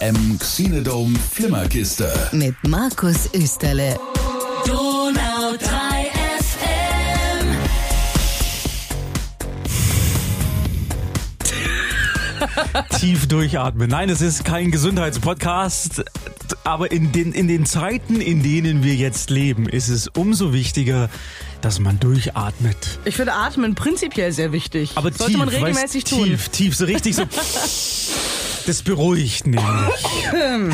FM Xenodome Flimmerkiste. mit Markus Österle. Donau 3 FM. tief durchatmen. Nein, es ist kein Gesundheitspodcast, aber in den, in den Zeiten, in denen wir jetzt leben, ist es umso wichtiger, dass man durchatmet. Ich finde Atmen prinzipiell sehr wichtig. Aber Sollte tief, man regelmäßig weißt, tun. Tief, tief, so richtig so. Das beruhigt nämlich.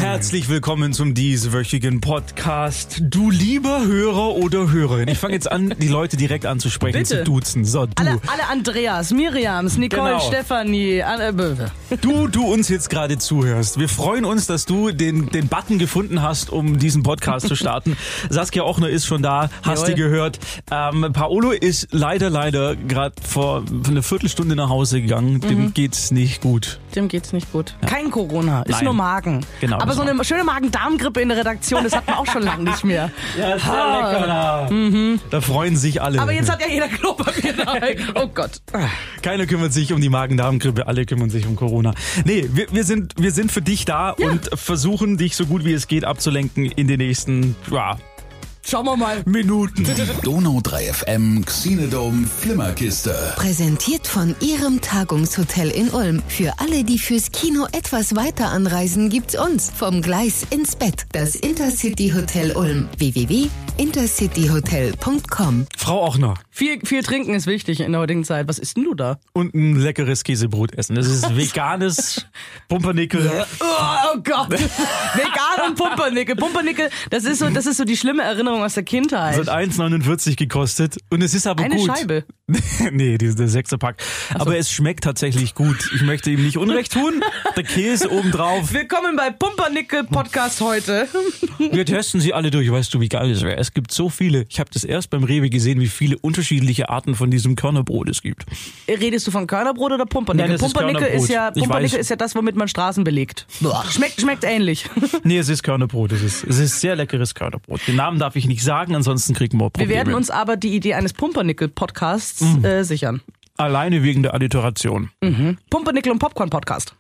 Herzlich willkommen zum dieswöchigen Podcast. Du lieber Hörer oder Hörerin. Ich fange jetzt an, die Leute direkt anzusprechen, Bitte. zu duzen. So, du. Alle, alle Andreas, Miriams, Nicole, Genau. Stefanie, Anne, Böwe. Du, du uns jetzt gerade zuhörst. Wir freuen uns, dass du den, den Button gefunden hast, um diesen Podcast zu starten. Saskia Ochner ist schon da, hast die gehört. Ähm, Paolo ist leider, leider gerade vor einer Viertelstunde nach Hause gegangen. Dem Mhm. geht's nicht gut. Dem geht's nicht gut. Kein Corona, ist Nein. nur Magen. Genau, Aber so eine war- schöne Magen-Darm-Grippe in der Redaktion, das hat man auch schon lange nicht mehr. Ja, sehr lecker da. Da freuen sich alle. Mhm. Aber jetzt hat ja jeder Klopapier dabei. Oh Gott. Keiner kümmert sich um die Magen-Darm-Grippe, alle kümmern sich um Corona. Nee, wir, wir, sind, wir sind für dich da und versuchen dich so gut wie es geht abzulenken in den nächsten ja, Schauen wir mal. Minuten. Donau 3 FM Xenodome Flimmerkiste. Präsentiert von Ihrem Tagungshotel in Ulm. Für alle, die fürs Kino etwas weiter anreisen, gibt's uns. Vom Gleis ins Bett. Das Intercity Hotel Ulm. www.intercityhotel.com Frau Ochner. Viel, viel trinken ist wichtig in der heutigen Zeit. Was isst denn du da? und ein leckeres Käsebrot essen. Das ist veganes Pumpernickel. Oh, oh Gott. Vegan und Pumpernickel. Pumpernickel, das ist so, das ist so die schlimme Erinnerung aus der Kindheit. Das hat 1,49 gekostet und es ist aber Eine gut. Scheibe. nee, dieser der Sechserpack. Aber es schmeckt tatsächlich gut. Ich möchte ihm nicht Unrecht tun. Der Käse obendrauf. Willkommen bei Pumpernickel Podcast heute. Wir testen sie alle durch. Weißt du, wie geil das wäre? Es gibt so viele. Ich habe das erst beim Rewe gesehen, wie viele unterschiedliche Arten von diesem Körnerbrot es gibt. Redest du von Körnerbrot oder Pumpernickel? Nein, ist Pumpernickel Körnerbrot. ist ja Pumpernickel ist ja das, womit man Straßen belegt. Schmeckt schmeckt ähnlich. Nee, es ist Körnerbrot. Es ist, es ist sehr leckeres Körnerbrot. Den Namen darf ich nicht sagen, ansonsten kriegen wir Wir Probleme. werden uns aber die Idee eines Pumpernickel Podcasts Mhm. äh, sichern. Alleine wegen der Alliteration. Pumpernickel und Popcorn Podcast.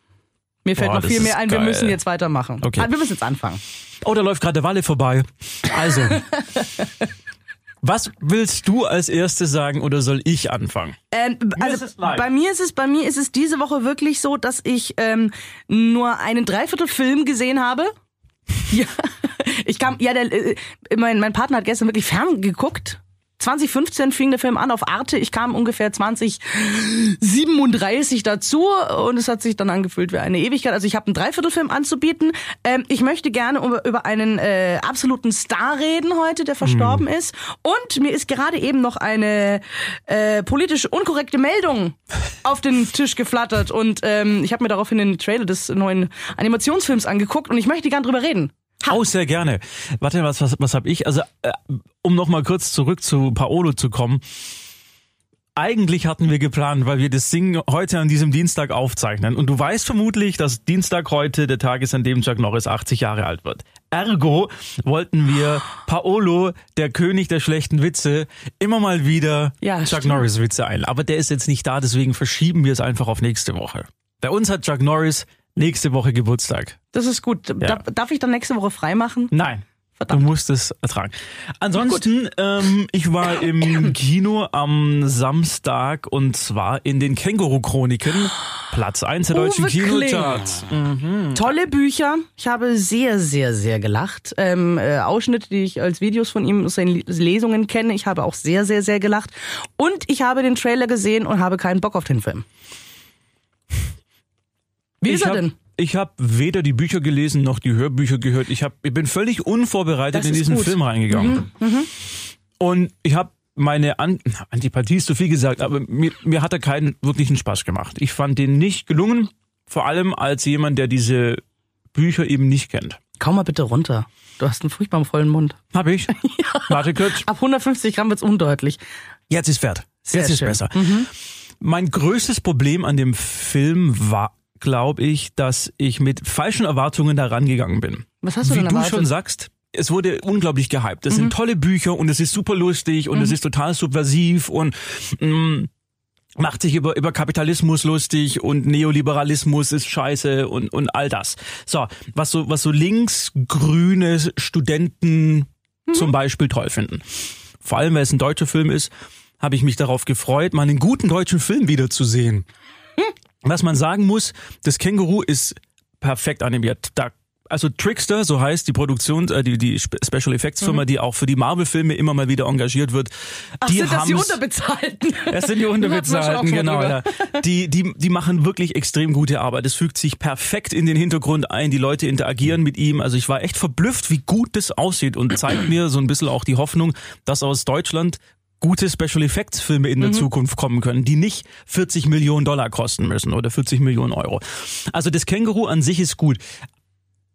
Mir fällt Boah, noch viel mehr ein. Wir geil. müssen jetzt weitermachen. Okay. Ah, wir müssen jetzt anfangen. Oh, da läuft gerade der Walle vorbei. Also, was willst du als erstes sagen oder soll ich anfangen? Ähm, also live. bei mir ist es bei mir ist es diese Woche wirklich so, dass ich ähm, nur einen Dreiviertel Film gesehen habe. Ja, ich kam ja der äh, mein mein Partner hat gestern wirklich fern geguckt. 2015 fing der Film an auf Arte. Ich kam ungefähr 2037 dazu und es hat sich dann angefühlt wie eine Ewigkeit. Also ich habe einen Dreiviertelfilm anzubieten. Ähm, ich möchte gerne über, über einen äh, absoluten Star reden heute, der verstorben ist. Und mir ist gerade eben noch eine äh, politisch unkorrekte Meldung auf den Tisch geflattert und ähm, ich habe mir daraufhin den Trailer des neuen Animationsfilms angeguckt und ich möchte gern drüber reden. Oh, sehr gerne. Warte, was, was, was habe ich? Also, äh, um noch mal kurz zurück zu Paolo zu kommen. Eigentlich hatten wir geplant, weil wir das Ding heute an diesem Dienstag aufzeichnen. Und du weißt vermutlich, dass Dienstag heute der Tag ist, an dem Chuck Norris 80 Jahre alt wird. Ergo wollten wir Paolo, der König der schlechten Witze, immer mal wieder Ja, Chuck stimmt. Norris Witze ein. Aber der ist jetzt nicht da, deswegen verschieben wir es einfach auf nächste Woche. Bei uns hat Chuck Norris nächste Woche Geburtstag. Das ist gut. Darf, darf ich dann nächste Woche freimachen? Nein. Verdammt. Du musst es ertragen. Ansonsten, ähm, ich war im Kino am Samstag und zwar in den Känguru-Chroniken. Platz 1 der deutschen Uwe. Kinocharts. Tolle Bücher. Ich habe sehr, sehr, sehr gelacht. Ähm, äh, Ausschnitte, die ich als Videos von ihm aus seinen Lesungen kenne. Ich habe auch sehr, sehr, sehr gelacht. Und ich habe den Trailer gesehen und habe keinen Bock auf den Film. Wie ist ich er hab, denn? Ich habe weder die Bücher gelesen noch die Hörbücher gehört. Ich, hab, ich bin völlig unvorbereitet Das in diesen gut. Mhm, Film reingegangen. Und ich habe meine An Antipathie ist zu viel gesagt, aber mir, mir hat er keinen wirklichen Spaß gemacht. Ich fand den nicht gelungen, vor allem als jemand, der diese Bücher eben nicht kennt. Komm mal bitte runter. Du hast einen furchtbar vollen Mund. Hab ich? Warte kurz. Ab 150 Gramm wird's undeutlich. Jetzt ist wert. Sehr Jetzt ist schön. besser. Mein größtes Problem an dem Film war, glaube ich, dass ich mit falschen Erwartungen da rangegangen bin. Was hast du Wie denn du erwartet? schon sagst, es wurde unglaublich gehypt. Das sind tolle Bücher und es ist super lustig und es ist total subversiv und mm, macht sich über, über Kapitalismus lustig und Neoliberalismus ist scheiße und, und all das. So, was so, was so linksgrüne Studenten zum Beispiel toll finden. Vor allem, weil es ein deutscher Film ist, habe ich mich darauf gefreut, mal einen guten deutschen Film wiederzusehen. Was man sagen muss, das Känguru ist perfekt animiert. Da also Trickster, so heißt die Produktion, äh, die, die Spe- Special Effects Firma, die auch für die Marvel-Filme immer mal wieder engagiert wird. Ach, die sind das die Unterbezahlten? das sind die Unterbezahlten, genau. Ja. Die, die, die machen wirklich extrem gute Arbeit. Es fügt sich perfekt in den Hintergrund ein. Die Leute interagieren mit ihm. Also ich war echt verblüfft, wie gut das aussieht und zeigt mir so ein bisschen auch die Hoffnung, dass aus Deutschland gute Special Effects Filme in der Zukunft kommen können, die nicht 40 Millionen Dollar kosten müssen oder 40 Millionen Euro. Also das Känguru an sich ist gut.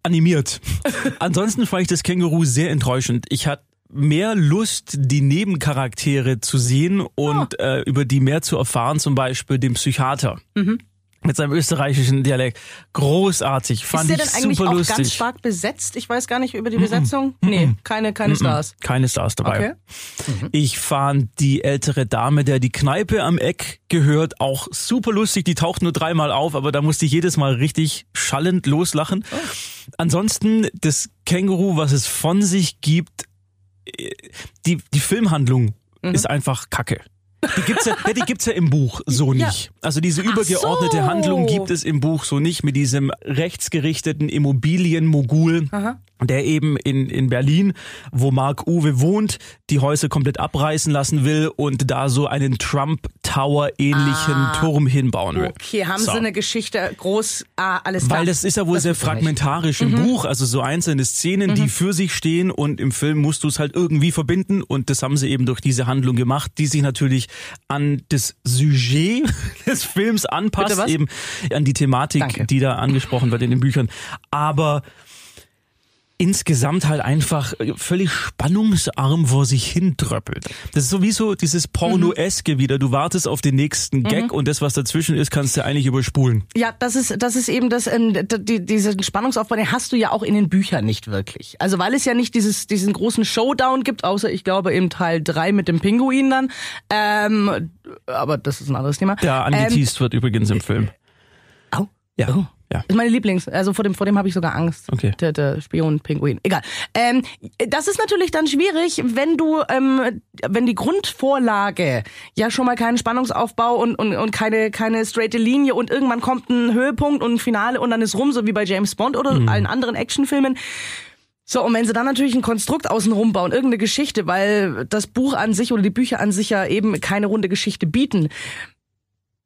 Animiert. Ansonsten fand ich das Känguru sehr enttäuschend. Ich hatte mehr Lust, die Nebencharaktere zu sehen und äh, über die mehr zu erfahren, zum Beispiel den Psychiater. Mit seinem österreichischen Dialekt. Großartig. Fand ist der ich denn eigentlich super auch lustig. ganz stark besetzt? Ich weiß gar nicht über die Besetzung. Nee, keine, keine Stars. Keine Stars dabei. Okay. Ich fand die ältere Dame, der die Kneipe am Eck gehört, auch super lustig. Die taucht nur dreimal auf, aber da musste ich jedes Mal richtig schallend loslachen. Ansonsten das Känguru, was es von sich gibt, äh, die, die Filmhandlung Mhm. ist einfach Kacke. Die gibt's ja, ja, die gibt's ja im Buch so Ja. nicht. Also diese übergeordnete so. Handlung gibt es im Buch so nicht mit diesem rechtsgerichteten Immobilienmogul, der eben in, in Berlin, wo Mark Uwe wohnt, die Häuser komplett abreißen lassen will und da so einen Trump Tower ähnlichen Turm hinbauen will. Ah. Okay, haben So. sie eine Geschichte groß, ah, alles klar. Weil das ist ja wohl sehr ich nicht. fragmentarisch im Buch, also so einzelne Szenen, die für sich stehen und im Film musst du es halt irgendwie verbinden und das haben sie eben durch diese Handlung gemacht, die sich natürlich an das Sujet des Films anpasst, eben an die Thematik, Danke. die da angesprochen wird in den Büchern. Aber insgesamt halt einfach völlig spannungsarm vor sich hindröppelt. Das ist sowieso dieses Pornoeske wieder. Du wartest auf den nächsten Gag und das, was dazwischen ist, kannst du eigentlich überspulen. Ja, das ist, das ist eben das, ähm, die, diesen Spannungsaufbau, den hast du ja auch in den Büchern nicht wirklich. Also weil es ja nicht dieses, diesen großen Showdown gibt, außer ich glaube im Teil drei mit dem Pinguin dann. Ähm, aber das ist ein anderes Thema. Der ähm, angeteased wird übrigens im Film. Au. Ja. Oh. Ja. Ist meine Lieblings, also vor dem, vor dem habe ich sogar Angst. Okay. Der, der Spion-Pinguin. Egal. Ähm, das ist natürlich dann schwierig, wenn du, ähm, wenn die Grundvorlage ja schon mal keinen Spannungsaufbau und, und, und keine, keine straighte Linie und irgendwann kommt ein Höhepunkt und ein Finale und dann ist rum, so wie bei James Bond oder allen anderen Actionfilmen. So, und wenn sie dann natürlich ein Konstrukt außen bauen, irgendeine Geschichte, weil das Buch an sich oder die Bücher an sich ja eben keine runde Geschichte bieten,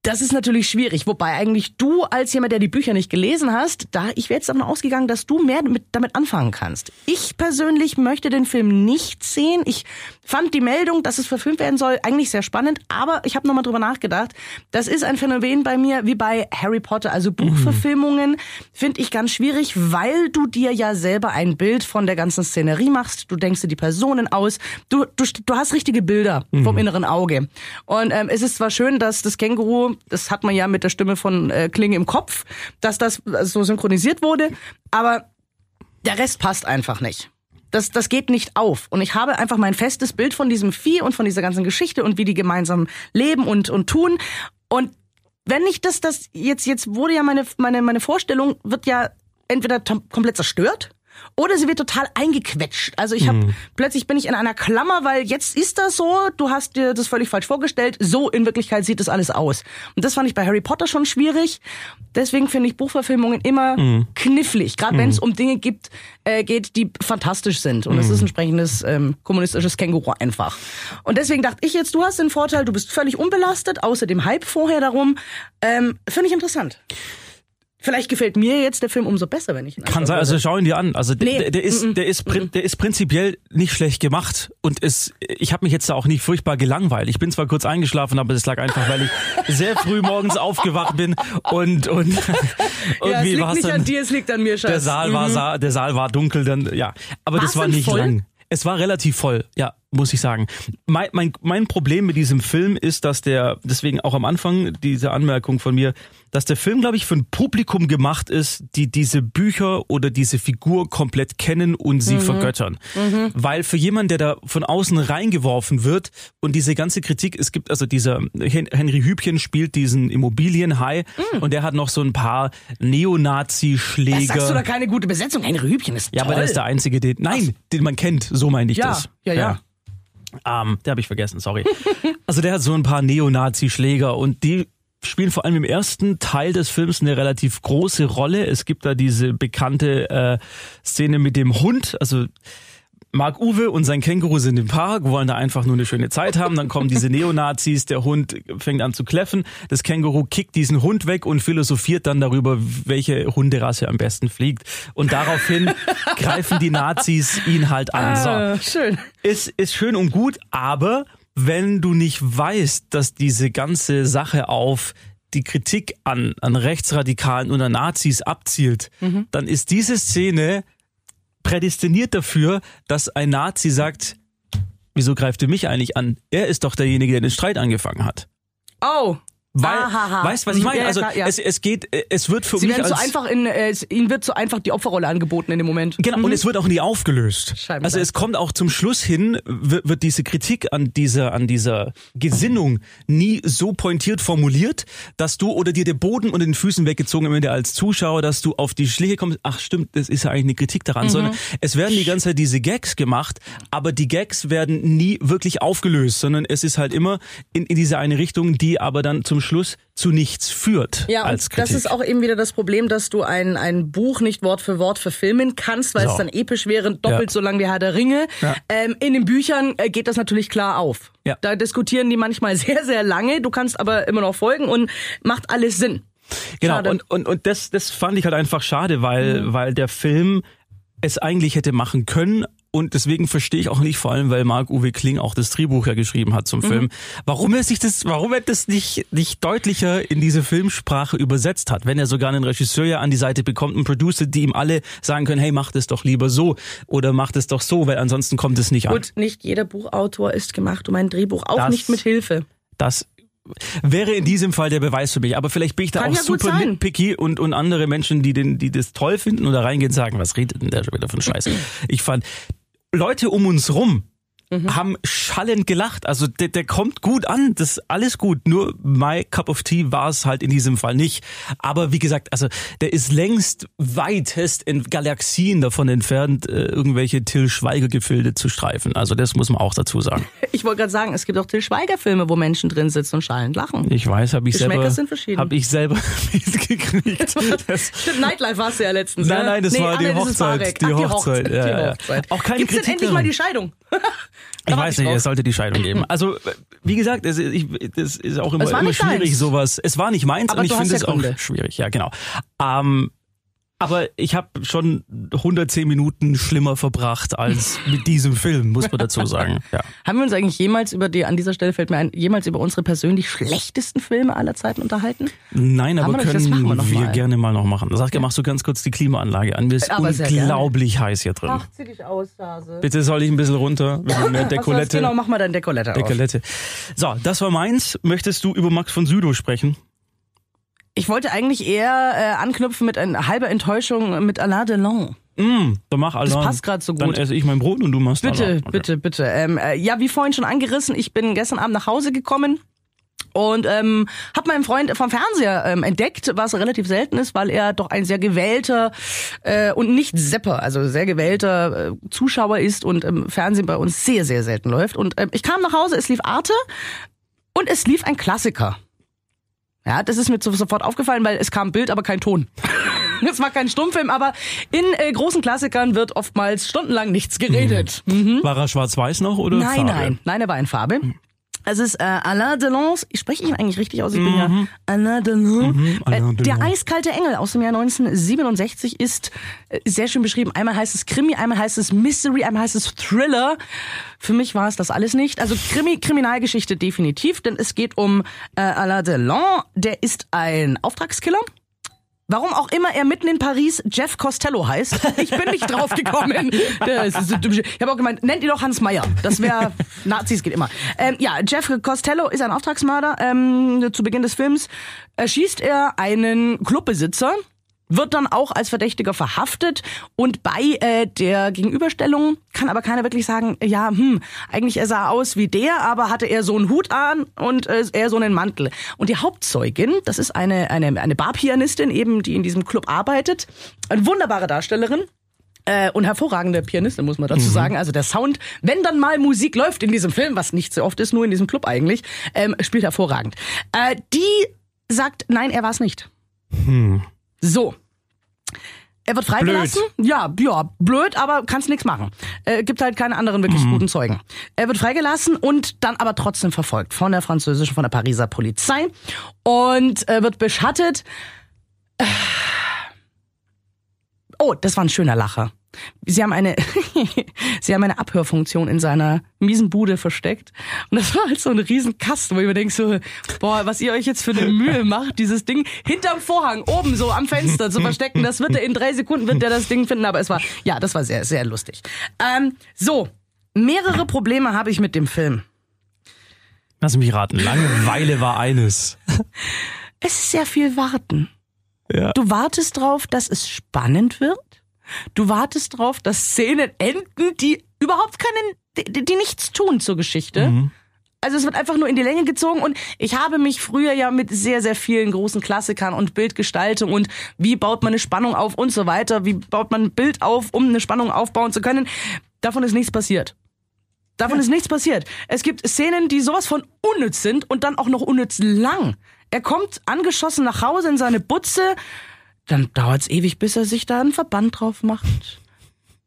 das ist natürlich schwierig, wobei eigentlich du als jemand, der die Bücher nicht gelesen hast, da ich wäre jetzt davon ausgegangen, dass du mehr mit, damit anfangen kannst. Ich persönlich möchte den Film nicht sehen. Ich fand die Meldung, dass es verfilmt werden soll, eigentlich sehr spannend, aber ich habe nochmal drüber nachgedacht. Das ist ein Phänomen bei mir wie bei Harry Potter, also Buchverfilmungen finde ich ganz schwierig, weil du dir ja selber ein Bild von der ganzen Szenerie machst. Du denkst dir die Personen aus. Du, du, du hast richtige Bilder vom inneren Auge. Und ähm, es ist zwar schön, dass das Känguru, das hat man ja mit der Stimme von äh, Klinge im Kopf, dass das äh, so synchronisiert wurde, aber der Rest passt einfach nicht. Das, das geht nicht auf. Und ich habe einfach mein festes Bild von diesem Vieh und von dieser ganzen Geschichte und wie die gemeinsam leben und, und tun. Und wenn ich das, das jetzt, jetzt wurde ja meine, meine, meine Vorstellung wird ja entweder komplett zerstört oder sie wird total eingequetscht. Also ich habe plötzlich bin ich in einer Klammer, weil jetzt ist das so, du hast dir das völlig falsch vorgestellt, so in Wirklichkeit sieht das alles aus. Und das fand ich bei Harry Potter schon schwierig. Deswegen finde ich Buchverfilmungen immer knifflig, gerade wenn es um Dinge gibt, äh, geht, die fantastisch sind. Und es ist ein entsprechendes ähm, kommunistisches Känguru einfach. Und deswegen dachte ich jetzt, du hast den Vorteil, du bist völlig unbelastet, außer dem Hype vorher darum. Ähm, finde ich interessant. Vielleicht gefällt mir jetzt der Film umso besser, wenn ich ihn Kann sein, also schau ihn dir an. Also der, Nee. der, der ist, der ist, prin- der ist prinzipiell nicht schlecht gemacht und es, ich habe mich jetzt da auch nicht furchtbar gelangweilt. Ich bin zwar kurz eingeschlafen, aber das lag einfach, weil ich sehr früh morgens aufgewacht bin und und ja, es irgendwie liegt war nicht an dir, es liegt an mir, Schatz. der Saal war sa der Saal war dunkel, dann ja, aber War's das war nicht voll? lang. Es war relativ voll, ja. Muss ich sagen. Mein, mein, mein Problem mit diesem Film ist, dass der, deswegen auch am Anfang diese Anmerkung von mir, dass der Film, glaube ich, für ein Publikum gemacht ist, die diese Bücher oder diese Figur komplett kennen und sie vergöttern. Weil für jemanden, der da von außen reingeworfen wird und diese ganze Kritik, es gibt also dieser Hen Henry Hübchen spielt diesen Immobilienhai und der hat noch so ein paar Neonazi-Schläger. Das sagst du da keine gute Besetzung. Henry Hübchen ist Ja, toll. aber der ist der einzige, den, nein, den man kennt, so meine ich Ja, das. ja, ja. Ähm, der habe ich vergessen, sorry. also der hat so ein paar Neonazi-Schläger und die spielen vor allem im ersten Teil des Films eine relativ große Rolle. Es gibt da diese bekannte äh, Szene mit dem Hund, also Mark Uwe und sein Känguru sind im Park, wollen da einfach nur eine schöne Zeit haben. Dann kommen diese Neonazis, der Hund fängt an zu kläffen. Das Känguru kickt diesen Hund weg und philosophiert dann darüber, welche Hunderasse am besten fliegt. Und daraufhin greifen die Nazis ihn halt an. So Ah, schön. ist, ist schön und gut, aber wenn du nicht weißt, dass diese ganze Sache auf die Kritik an, an Rechtsradikalen oder Nazis abzielt, dann ist diese Szene prädestiniert dafür, dass ein Nazi sagt, wieso greift ihr mich eigentlich an? Er ist doch derjenige, der den Streit angefangen hat. Oh. Weil, Ahaha. weißt du, was ich meine? Ja, also klar, ja. es, es geht, es wird für Sie mich als so einfach in, äh, es- ihnen wird so einfach die Opferrolle angeboten in dem Moment. Genau, und es wird auch nie aufgelöst. Scheinbar. Also es kommt auch zum Schluss hin, wird, wird diese Kritik an dieser, an dieser Gesinnung nie so pointiert formuliert, dass du oder dir der Boden unter den Füßen weggezogen wird als Zuschauer, dass du auf die Schliche kommst, ach stimmt, das ist ja eigentlich eine Kritik daran, sondern es werden die ganze Zeit diese Gags gemacht, aber die Gags werden nie wirklich aufgelöst, sondern es ist halt immer in, in diese eine Richtung, die aber dann zum Schluss zu nichts führt Ja, als und Kritik. das ist auch eben wieder das Problem, dass du ein, ein Buch nicht Wort für Wort verfilmen kannst, weil So. es dann episch wäre, doppelt Ja. so lang wie Herr der Ringe. Ja. Ähm, in den Büchern äh, geht das natürlich klar auf. Ja. Da diskutieren die manchmal sehr, sehr lange. Du kannst aber immer noch folgen und macht alles Sinn. Genau, Schade. und, und, und das, das fand ich halt einfach schade, weil, weil der Film es eigentlich hätte machen können. Und deswegen verstehe ich auch nicht, vor allem weil Marc-Uwe Kling auch das Drehbuch ja geschrieben hat zum Film, warum er sich das, warum er das nicht, nicht deutlicher in diese Filmsprache übersetzt hat, wenn er sogar einen Regisseur ja an die Seite bekommt, einen Producer, die ihm alle sagen können, hey, mach das doch lieber so oder mach das doch so, weil ansonsten kommt es nicht an. Gut, nicht jeder Buchautor ist gemacht um ein Drehbuch, auch Das- nicht mit Hilfe. Das wäre in diesem Fall der Beweis für mich. Aber vielleicht bin ich da Kann auch ja super nitpicky und, und andere Menschen, die, den, die das toll finden oder reingehen, sagen, was redet denn der schon wieder von Scheiße? Ich fand, Leute um uns rum Mhm. haben schallend gelacht. Also der, der kommt gut an, das ist alles gut. Nur my cup of tea war es halt in diesem Fall nicht. Aber wie gesagt, also der ist längst weitest in Galaxien davon entfernt, äh, irgendwelche Till Schweiger-Gefilde zu streifen. Also das muss man auch dazu sagen. Ich wollte gerade sagen, es gibt auch Till Schweiger-Filme, wo Menschen drin sitzen und schallend lachen. Ich weiß, habe ich selber, habe ich selber mitgekriegt. Stimmt, Nightlife warst du ja letztens. Nein, ne? nein, das nee, war die Hochzeit, die Ach, die Hochzeit, ja, die ja. Hochzeit. Auch keine Gibt's denn Kritik endlich mal die Scheidung? ich weiß nicht, es sollte die Scheidung geben. Also wie gesagt, es, ich, das ist auch immer, Es immer schwierig, deins. sowas. Es war nicht meins Aber und ich finde ja es auch schwierig. Ja, genau. Ähm, aber ich habe schon 110 Minuten schlimmer verbracht als mit diesem Film, muss man dazu sagen. Ja. Haben wir uns eigentlich jemals über die, an dieser Stelle fällt mir ein, jemals über unsere persönlich schlechtesten Filme aller Zeiten unterhalten? Nein, aber wir können wir noch mal. gerne mal noch machen. Sag, machst du ganz kurz die Klimaanlage an. Mir ist Aber unglaublich heiß hier drin. Ach, zieh dich aus, Hase. Bitte soll ich ein bisschen runter? Bisschen mehr Dekolette. Genau, mach mal dein Dekolette auf. Dekolette. So, das war meins. Möchtest du über Max von Südow sprechen? Ich wollte eigentlich eher äh, anknüpfen mit einer halber Enttäuschung mit Alain Delon. Mm, dann mach Alain. passt grad so Dann gut. esse ich mein Brot und du machst Bitte, Alain. Okay. bitte, bitte. Ähm, äh, ja, wie vorhin schon angerissen, ich bin gestern Abend nach Hause gekommen. Und ähm, habe meinen Freund vom Fernseher ähm, entdeckt, was relativ selten ist, weil er doch ein sehr gewählter äh, und nicht Sepper, also sehr gewählter äh, Zuschauer ist und im Fernsehen bei uns sehr, sehr selten läuft. Und ähm, ich kam nach Hause, es lief Arte und es lief ein Klassiker. Ja, das ist mir so- sofort aufgefallen, weil es kam Bild, aber kein Ton. Es war kein Stummfilm, aber in äh, großen Klassikern wird oftmals stundenlang nichts geredet. War er schwarz-weiß noch oder Nein, Farbe? nein, nein, er war in Farbe. Es ist äh, Alain Delon, ich spreche ihn eigentlich richtig aus, ich bin ja Alain Delon. Alain Äh, der Delon. eiskalte Engel aus dem Jahr 1967 ist äh, sehr schön beschrieben. Einmal heißt es Krimi, einmal heißt es Mystery, einmal heißt es Thriller. Für mich war es das alles nicht. Also Krimi, Kriminalgeschichte definitiv, denn es geht um äh, Alain Delon, der ist ein Auftragskiller Warum auch immer er mitten in Paris Jeff Costello heißt. Ich bin nicht drauf gekommen. Das ist so typisch. Ich habe auch gemeint, nennt ihn doch Hans Meyer. Das wäre Nazis geht immer. Ähm, ja, Jeff Costello ist ein Auftragsmörder. Ähm, zu Beginn des Films erschießt er einen Clubbesitzer wird dann auch als Verdächtiger verhaftet und bei äh, der Gegenüberstellung kann aber keiner wirklich sagen, ja, hm, eigentlich er sah aus wie der, aber hatte er so einen Hut an und äh, er so einen Mantel. Und die Hauptzeugin, das ist eine eine eine Barpianistin eben, die in diesem Club arbeitet, eine wunderbare Darstellerin. Äh, und hervorragende Pianistin, muss man dazu sagen. Also der Sound, wenn dann mal Musik läuft in diesem Film, was nicht so oft ist, nur in diesem Club eigentlich, ähm, spielt hervorragend. Äh, die sagt, nein, er war es nicht. So. Er wird freigelassen. Ja, ja, blöd, aber kannst nichts machen. Äh, gibt halt keine anderen wirklich guten Zeugen. Er wird freigelassen und dann aber trotzdem verfolgt von der französischen, von der Pariser Polizei und äh, wird beschattet. Äh. Oh, das war ein schöner Lacher. Sie haben eine, sie haben eine Abhörfunktion in seiner miesen Bude versteckt. Und das war halt so ein riesen Kasten, wo ich mir denke so, boah, was ihr euch jetzt für eine Mühe macht, dieses Ding hinterm Vorhang, oben so am Fenster zu verstecken, das wird er in drei Sekunden, wird er das Ding finden. Aber es war, ja, das war sehr, sehr lustig. Ähm, so, mehrere Probleme habe ich mit dem Film. Lass mich raten. Langeweile war eines. Es ist sehr viel Warten. Ja. Du wartest drauf, dass es spannend wird. Du wartest drauf, dass Szenen enden, die überhaupt keinen, die, die nichts tun zur Geschichte. Also es wird einfach nur in die Länge gezogen und ich habe mich früher ja mit sehr, sehr vielen großen Klassikern und Bildgestaltung und wie baut man eine Spannung auf und so weiter, wie baut man ein Bild auf, um eine Spannung aufbauen zu können. Davon ist nichts passiert. Davon ist nichts passiert. Es gibt Szenen, die sowas von unnütz sind und dann auch noch unnütz lang. Er kommt angeschossen nach Hause in seine Butze, dann dauert's ewig, bis er sich da einen Verband drauf macht.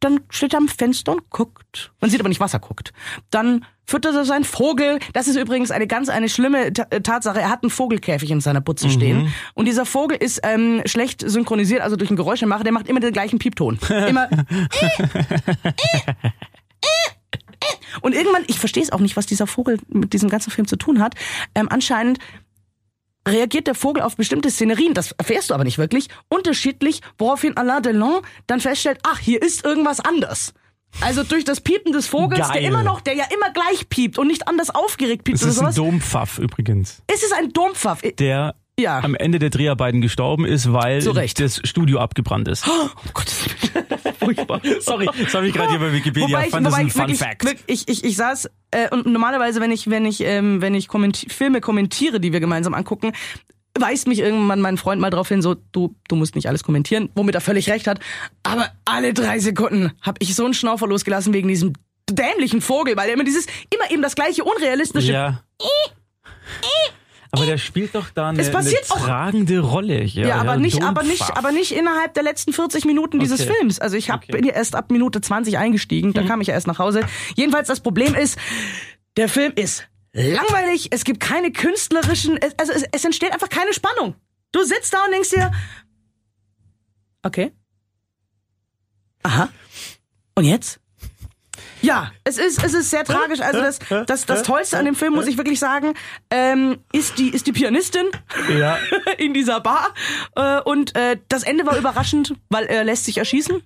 Dann steht er am Fenster und guckt. Man sieht aber nicht, was er guckt. Dann füttert er seinen Vogel. Das ist übrigens eine ganz eine schlimme Ta äh, Tatsache. Er hat einen Vogelkäfig in seiner Butze stehen. Und dieser Vogel ist ähm, schlecht synchronisiert, also durch einen Geräuschemacher. Der macht immer den gleichen Piepton. Immer. Und irgendwann, ich verstehe es auch nicht, was dieser Vogel mit diesem ganzen Film zu tun hat. Ähm, anscheinend reagiert der Vogel auf bestimmte Szenerien, das erfährst du aber nicht wirklich, unterschiedlich, woraufhin Alain Delon dann feststellt, ach, hier ist irgendwas anders. Also durch das Piepen des Vogels, der Geil. immer noch, der ja immer gleich piept und nicht anders aufgeregt piept Es ist ein. Dompfaff übrigens, ist es ein Dompfaff? der Ja. am Ende der Dreharbeiten gestorben ist, weil das Studio abgebrannt ist. Oh Gott. Furchtbar. Sorry, das habe ich gerade hier bei Wikipedia. Wobei Ich fand das ein Fun Fact. ich, ich, ich saß äh, und normalerweise, wenn ich, wenn ich, ähm, wenn ich kommenti Filme kommentiere, die wir gemeinsam angucken, weist mich irgendwann mein Freund mal drauf hin, so du, du musst nicht alles kommentieren, womit er völlig recht hat. Aber alle drei Sekunden habe ich so einen Schnaufer losgelassen wegen diesem dämlichen Vogel, weil er immer dieses, immer eben das gleiche unrealistische. Ja. Aber der spielt doch da eine, Es passiert eine auch- tragende Rolle hier. Ja, aber nicht, aber nicht, aber nicht innerhalb der letzten 40 Minuten dieses Okay. Films. Also ich hab, Okay. bin ja erst ab Minute 20 eingestiegen, da kam ich ja erst nach Hause. Jedenfalls das Problem ist, der Film ist langweilig, es gibt keine künstlerischen, also es, es entsteht einfach keine Spannung. Du sitzt da und denkst dir, okay. Aha. Und jetzt? Ja, es ist, es ist sehr tragisch. Also das, das, das Tollste an dem Film, muss ich wirklich sagen, ähm, ist die, ist die Pianistin Ja. in dieser Bar. Äh, und äh, das Ende war überraschend, weil er lässt sich erschießen.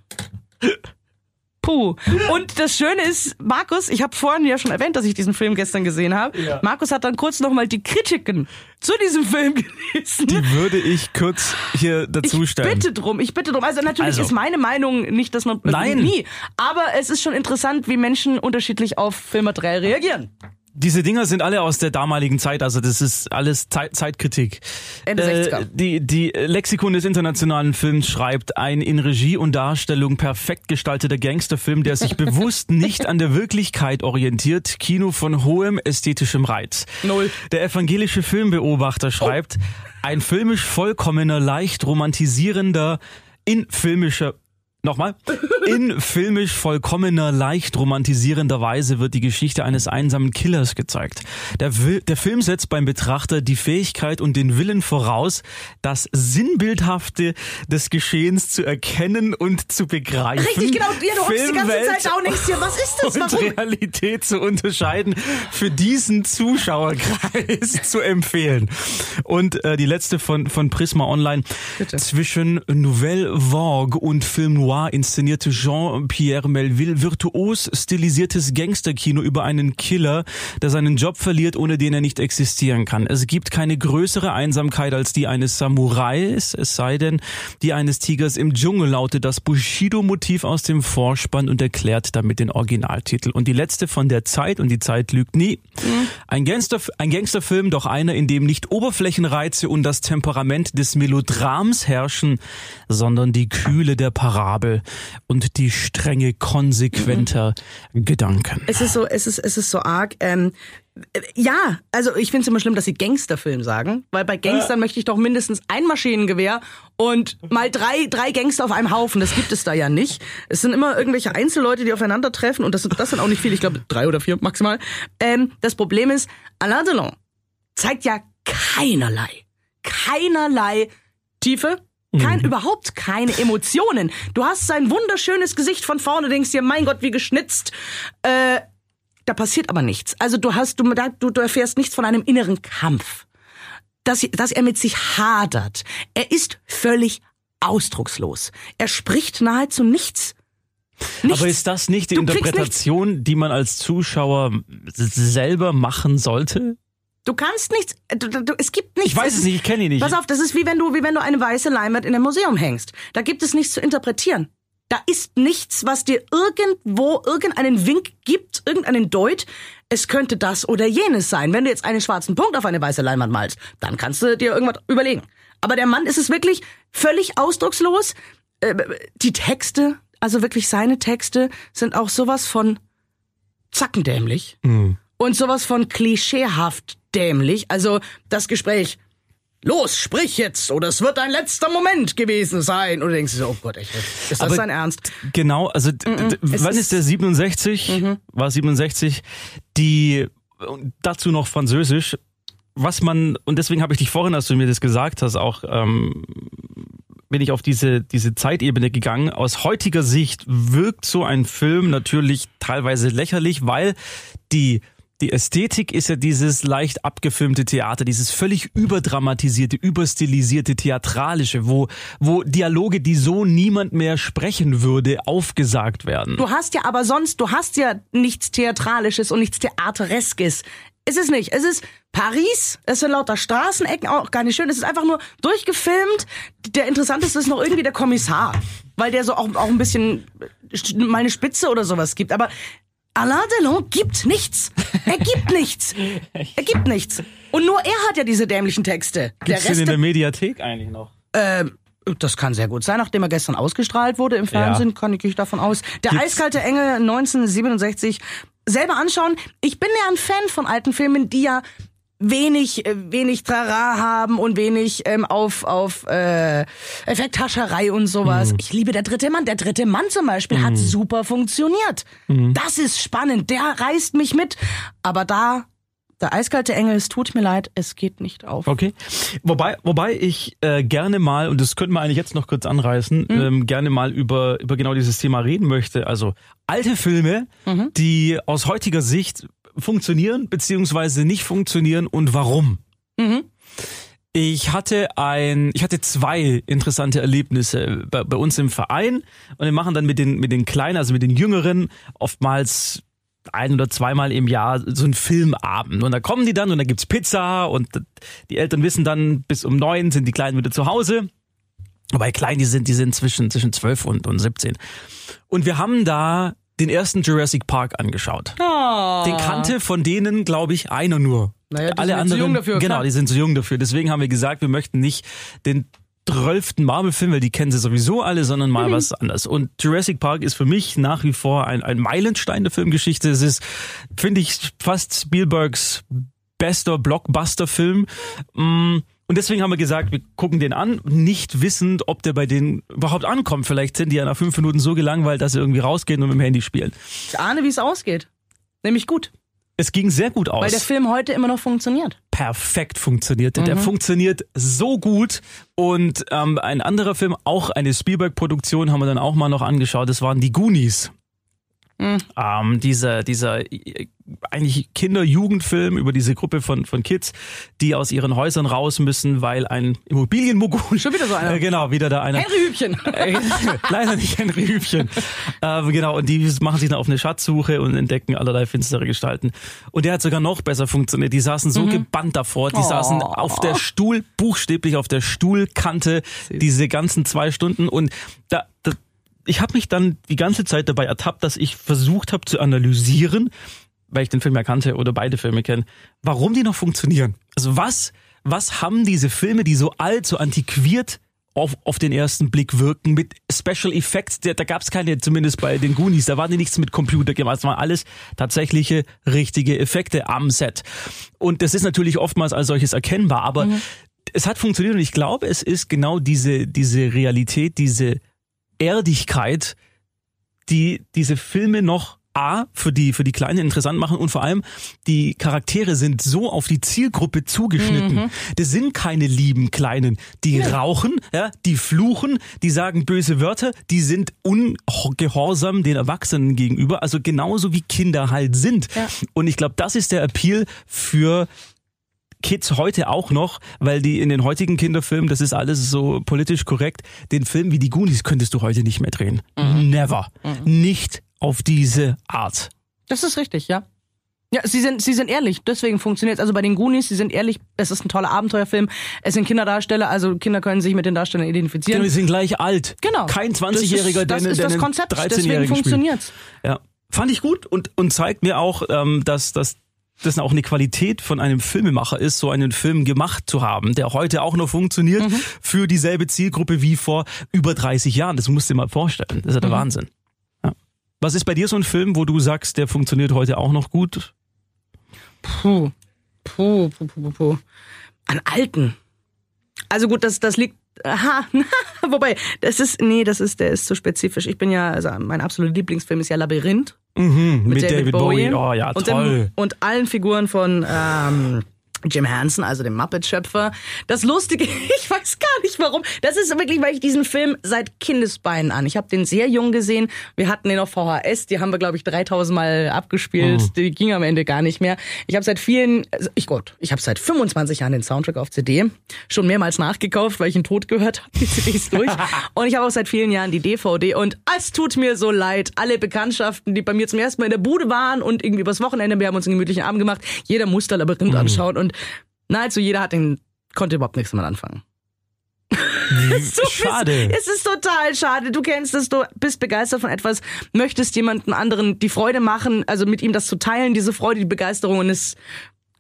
Puh. Und das Schöne ist, Markus, ich habe vorhin ja schon erwähnt, dass ich diesen Film gestern gesehen habe. Markus hat dann kurz nochmal die Kritiken zu diesem Film gelesen. Die würde ich kurz hier ich dazu stellen. bitte drum, ich bitte drum. Also natürlich Also. ist meine Meinung nicht, dass man Nein. nie, aber es ist schon interessant, wie Menschen unterschiedlich auf Filmmaterial reagieren. Diese Dinger sind alle aus der damaligen Zeit, also das ist alles Zeit, Zeitkritik. Ende 60er. Die, die Lexikon des internationalen Films schreibt, ein in Regie und Darstellung perfekt gestalteter Gangsterfilm, der sich bewusst nicht an der Wirklichkeit orientiert, Kino von hohem ästhetischem Reiz. Null. Der evangelische Filmbeobachter schreibt, ein filmisch vollkommener, leicht romantisierender, in filmischer Nochmal. In filmisch vollkommener, leicht romantisierender Weise wird die Geschichte eines einsamen Killers gezeigt. Der, der Film setzt beim Betrachter die Fähigkeit und den Willen voraus, das Sinnbildhafte des Geschehens zu erkennen und zu begreifen. Richtig, genau. Ja, du hockst die ganze Zeit und denkst dir, was ist das? und Warum? Realität zu unterscheiden, für diesen Zuschauerkreis zu empfehlen. Und äh, die letzte von, von Prisma Online. Zwischen Nouvelle Vogue und Film Noir inszenierte Jean-Pierre Melville virtuos stilisiertes Gangsterkino über einen Killer, der seinen Job verliert, ohne den er nicht existieren kann. Es gibt keine größere Einsamkeit als die eines Samurais, es sei denn, die eines Tigers im Dschungel lautet das Bushido-Motiv aus dem Vorspann und erklärt damit den Originaltitel. Und die letzte von der Zeit, und die Zeit lügt nie. Ein, Gangster, ein Gangsterfilm, doch einer, in dem nicht Oberflächenreize und das Temperament des Melodrams herrschen, sondern die Kühle der Parabel und die Strenge konsequenter Gedanken. Es ist so, es ist, es ist so arg. Ähm, äh, ja, also ich finde es immer schlimm, dass sie Gangsterfilm sagen, weil bei Gangstern möchte ich doch mindestens ein Maschinengewehr und mal drei, drei Gangster auf einem Haufen. Das gibt es da ja nicht. Es sind immer irgendwelche Einzelleute, die aufeinandertreffen und das, sind- das sind auch nicht viele, ich glaube drei oder vier maximal. Ähm, das Problem ist, Alain Delon zeigt ja keinerlei, keinerlei Tiefe, kein, überhaupt keine Emotionen. Du hast sein wunderschönes Gesicht von vorne, denkst dir, mein Gott, wie geschnitzt. Äh, da passiert aber nichts. Also du hast, du, du, du erfährst nichts von einem inneren Kampf. Dass, dass er mit sich hadert. Er ist völlig ausdruckslos. Er spricht nahezu nichts. nichts. Aber ist das nicht die Du Interpretation, die man als Zuschauer selber machen sollte? Du kannst nichts. Du, du, du, es gibt nichts. Ich weiß es nicht, ich kenne ihn nicht. Pass auf, das ist wie wenn du, wie wenn du eine weiße Leinwand in einem Museum hängst. Da gibt es nichts zu interpretieren. Da ist nichts, was dir irgendwo irgendeinen Wink gibt, irgendeinen Deut. Es könnte das oder jenes sein. Wenn du jetzt einen schwarzen Punkt auf eine weiße Leinwand malst, dann kannst du dir irgendwas überlegen. Aber der Mann ist es wirklich völlig ausdruckslos. Äh, Die Texte, also wirklich seine Texte, sind auch sowas von zackendämlich und sowas von klischeehaft dämlich. Also das Gespräch, los, sprich jetzt, oder es wird dein letzter Moment gewesen sein. Und du denkst dir so, oh Gott, echt, ist das Aber- dein Ernst? Genau, also wann ist- ist der 67? War 67. Die dazu noch Französisch. Was man und deswegen habe ich dich vorhin, als du mir das gesagt hast, auch ähm, bin ich auf diese diese Zeitebene gegangen. Aus heutiger Sicht wirkt so ein Film natürlich teilweise lächerlich, weil die die Ästhetik ist ja dieses leicht abgefilmte Theater, dieses völlig überdramatisierte, überstilisierte, theatralische, wo, wo Dialoge, die so niemand mehr sprechen würde, aufgesagt werden. Du hast ja aber sonst, du hast ja nichts Theatralisches und nichts Theatereskes. Es ist nicht. Es ist Paris, es sind lauter Straßenecken, auch gar nicht schön. Es ist einfach nur durchgefilmt. Der interessanteste ist noch irgendwie der Kommissar, weil der so auch, auch ein bisschen äh, mal eine Spitze oder sowas gibt. Aber Alain Delon gibt nichts. Er gibt nichts. Er gibt nichts. Und nur er hat ja diese dämlichen Texte. Gibt's der den in Rest der Mediathek eigentlich noch? ähm, das kann sehr gut sein, nachdem er gestern ausgestrahlt wurde im Fernsehen, kann ich davon aus. Der Gibt's- eiskalte Engel 1967 selber anschauen. Ich bin ja ein Fan von alten Filmen, die ja wenig äh, wenig Trara haben und wenig ähm, auf auf äh, Effekthascherei und sowas. Ich liebe der dritte Mann. Der dritte Mann zum Beispiel hat super funktioniert. Das ist spannend. Der reißt mich mit. Aber da der eiskalte Engel, es tut mir leid, es geht nicht auf. Okay. Wobei, wobei ich äh, gerne mal, und das könnten wir eigentlich jetzt noch kurz anreißen, ähm, gerne mal über, über genau dieses Thema reden möchte. Also alte Filme, die aus heutiger Sicht funktionieren beziehungsweise nicht funktionieren und warum. Ich hatte ein, ich hatte zwei interessante Erlebnisse bei, bei uns im Verein und wir machen dann mit den, mit den Kleinen, also mit den Jüngeren, oftmals ein oder zweimal im Jahr so einen Filmabend. Und da kommen die dann und da gibt's Pizza und die Eltern wissen dann, bis um neun sind die Kleinen wieder zu Hause. Wobei klein die sind, die sind zwischen, zwischen 12 und, und 17. Und wir haben da den ersten Jurassic Park angeschaut. Den kannte von denen, glaube ich, einer nur. Naja, die Alle sind jetzt zu anderen, jung dafür, genau, klar. die sind zu jung dafür. Deswegen haben wir gesagt, wir möchten nicht den zwölften Marvel-Film, weil die kennen sie sowieso alle, sondern Mhm. mal was anderes. Und Jurassic Park ist für mich nach wie vor ein, ein Meilenstein der Filmgeschichte. Es ist, finde ich, fast Spielbergs bester Blockbuster-Film. Mm, Und deswegen haben wir gesagt, wir gucken den an, nicht wissend, ob der bei denen überhaupt ankommt. Vielleicht sind die ja nach fünf Minuten so gelangweilt, dass sie irgendwie rausgehen und mit dem Handy spielen. Ich ahne, wie es ausgeht. Nämlich gut. Es ging sehr gut aus. Weil der Film heute immer noch funktioniert. perfekt funktionierte. Der funktioniert so gut. Und ähm, ein anderer Film, auch eine Spielberg-Produktion, haben wir dann auch mal noch angeschaut. Das waren die Goonies. Ähm, dieser, dieser eigentlich Kinder-Jugendfilm über diese Gruppe von, von Kids, die aus ihren Häusern raus müssen, weil ein Immobilienmogul. Schon wieder so einer. Äh, genau, wieder da einer. Henry Hübchen. Äh, Leider nicht Henry Hübchen. ähm, genau, und die machen sich dann auf eine Schatzsuche und entdecken allerlei finstere Gestalten. Und der hat sogar noch besser funktioniert. Die saßen so gebannt davor, die saßen auf der Stuhl, buchstäblich auf der Stuhlkante, diese ganzen zwei Stunden. Und da, da ich habe mich dann die ganze Zeit dabei ertappt, dass ich versucht habe zu analysieren, weil ich den Film ja kannte oder beide Filme kenne, warum die noch funktionieren. Also was, was haben diese Filme, die so alt, so antiquiert auf, auf den ersten Blick wirken mit Special Effects, da, da gab es keine, zumindest bei den Goonies, da war nichts mit Computer gemacht, es waren alles tatsächliche, richtige Effekte am Set. Und das ist natürlich oftmals als solches erkennbar, aber es hat funktioniert und ich glaube, es ist genau diese, diese Realität, diese Erdigkeit, die diese Filme noch A, für die, für die Kleinen interessant machen und vor allem die Charaktere sind so auf die Zielgruppe zugeschnitten. Das sind keine lieben Kleinen. Die rauchen, ja, die fluchen, die sagen böse Wörter, die sind ungehorsam den Erwachsenen gegenüber, also genauso wie Kinder halt sind. Ja. Und ich glaube, das ist der Appeal für Kids heute auch noch, weil die in den heutigen Kinderfilmen, das ist alles so politisch korrekt, den Film wie die Goonies könntest du heute nicht mehr drehen. Never. Nicht auf diese Art. Das ist richtig, ja. Ja, sie sind, sie sind ehrlich, deswegen funktioniert es. Also bei den Goonies, sie sind ehrlich, es ist ein toller Abenteuerfilm, es sind Kinderdarsteller, also Kinder können sich mit den Darstellern identifizieren. Genau, die sind gleich alt. Genau. Kein Das 20-Jähriger, ist- das der, ist der das einen Konzept, 13-Jährigen deswegen spielt. funktioniert's. Ja. Fand ich gut und, und zeigt mir auch, ähm, dass, dass das auch eine Qualität von einem Filmemacher ist, so einen Film gemacht zu haben, der heute auch noch funktioniert Mhm. für dieselbe Zielgruppe wie vor über 30 Jahren. Das musst du dir mal vorstellen. Das ist ja der Mhm. Wahnsinn. Was ist bei dir so ein Film, wo du sagst, der funktioniert heute auch noch gut? Puh. Puh, puh, puh, puh, puh. An alten. Also gut, das, das liegt. Aha, wobei, das ist, nee, das ist, der ist zu spezifisch. Ich bin ja, also mein absoluter Lieblingsfilm ist ja Labyrinth. Mhm, mit, David, Bowie. Oh ja, und toll. Dem, und allen Figuren von ähm, Jim Henson, also dem Muppet-Schöpfer. Das Lustige, ich weiß gar nicht warum. Das ist wirklich, weil ich diesen Film seit Kindesbeinen an. Ich habe den sehr jung gesehen. Wir hatten den auf VHS. Die haben wir, glaube ich, 3000 Mal abgespielt. Mhm. Die ging am Ende gar nicht mehr. Ich habe seit vielen, also ich Gott, ich habe seit 25 Jahren den Soundtrack auf CD. Schon mehrmals nachgekauft, weil ich ihn tot gehört habe. Die CD ist durch. und ich habe auch seit vielen Jahren die DVD. Und es tut mir so leid. Alle Bekanntschaften, die bei mir zum ersten Mal in der Bude waren und irgendwie übers Wochenende, wir haben uns einen gemütlichen Abend gemacht. Jeder musste Labyrinth anschauen und nahezu jeder hat den, konnte überhaupt nichts damit anfangen. So Schade. Es ist total schade. Du kennst es, du bist begeistert von etwas, möchtest jemanden anderen die Freude machen, also mit ihm das zu teilen, diese Freude, die Begeisterung und es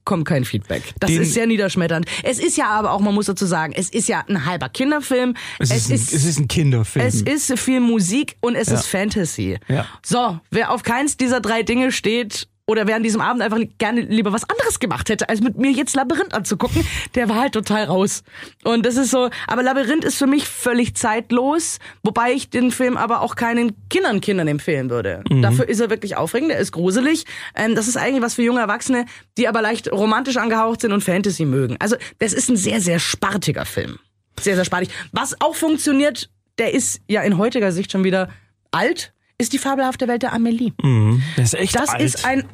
kommt kein Feedback. Das Den- ist sehr niederschmetternd. Es ist ja aber auch, man muss dazu sagen, es ist ja ein halber Kinderfilm. Es, ist, ein, es ist ein Kinderfilm. Es ist viel Musik und es ist Fantasy. Ja. So, wer auf keins dieser drei Dinge steht oder wer an diesem Abend einfach gerne lieber was anderes gemacht hätte, als mit mir jetzt Labyrinth anzugucken, der war halt total raus. Und das ist so, aber Labyrinth ist für mich völlig zeitlos, wobei ich den Film aber auch keinen Kindern Kindern empfehlen würde. Dafür ist er wirklich aufregend, er ist gruselig. Ähm, das ist eigentlich was für junge Erwachsene, die aber leicht romantisch angehaucht sind und Fantasy mögen. Also, das ist ein sehr, sehr spartiger Film. Sehr, sehr sparig. Was auch funktioniert, der ist ja in heutiger Sicht schon wieder alt, ist die fabelhafte Welt der Amelie. das ist echt Das alt. ist ein.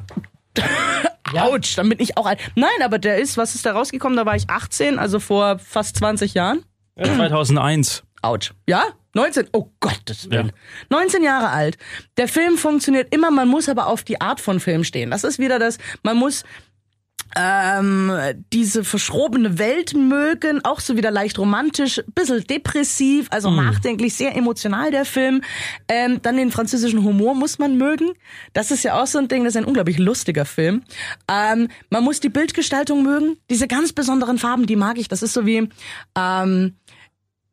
Autsch, dann bin ich auch alt. Nein, aber der ist, was ist da rausgekommen? Da war ich 18, also vor fast 20 Jahren. Ja, 2001. Autsch. Ja? 19? Oh Gottes Willen. 19 Jahre alt. Der Film funktioniert immer, man muss aber auf die Art von Film stehen. Das ist wieder das, man muss ähm, diese verschrobene Welt mögen, auch so wieder leicht romantisch, bisschen depressiv, also nachdenklich, sehr emotional der Film. Ähm, dann den französischen Humor muss man mögen. Das ist ja auch so ein Ding, das ist ein unglaublich lustiger Film. Ähm, man muss die Bildgestaltung mögen, diese ganz besonderen Farben, die mag ich. Das ist so wie ähm,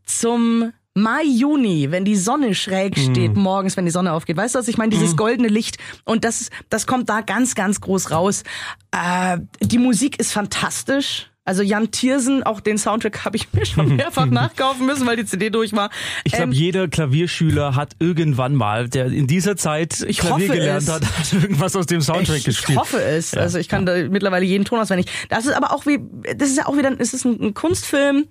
zum Mai, Juni, wenn die Sonne schräg steht morgens, wenn die Sonne aufgeht. Weißt du was? Ich meine, dieses goldene Licht. Und das, das kommt da ganz, ganz groß raus. Äh, die Musik ist fantastisch. Also Jan Tiersen, auch den Soundtrack habe ich mir schon mehrfach nachkaufen müssen, weil die CD durch war. Ich glaube, Ähm, jeder Klavierschüler hat irgendwann mal, der in dieser Zeit Ich Klavier gelernt es. hat, hat irgendwas aus dem Soundtrack ich, gespielt. ich hoffe es. Also ich kann da mittlerweile jeden Ton auswendig. Das ist aber auch wie, das ist ja auch wieder, es ist ein, ein Kunstfilm.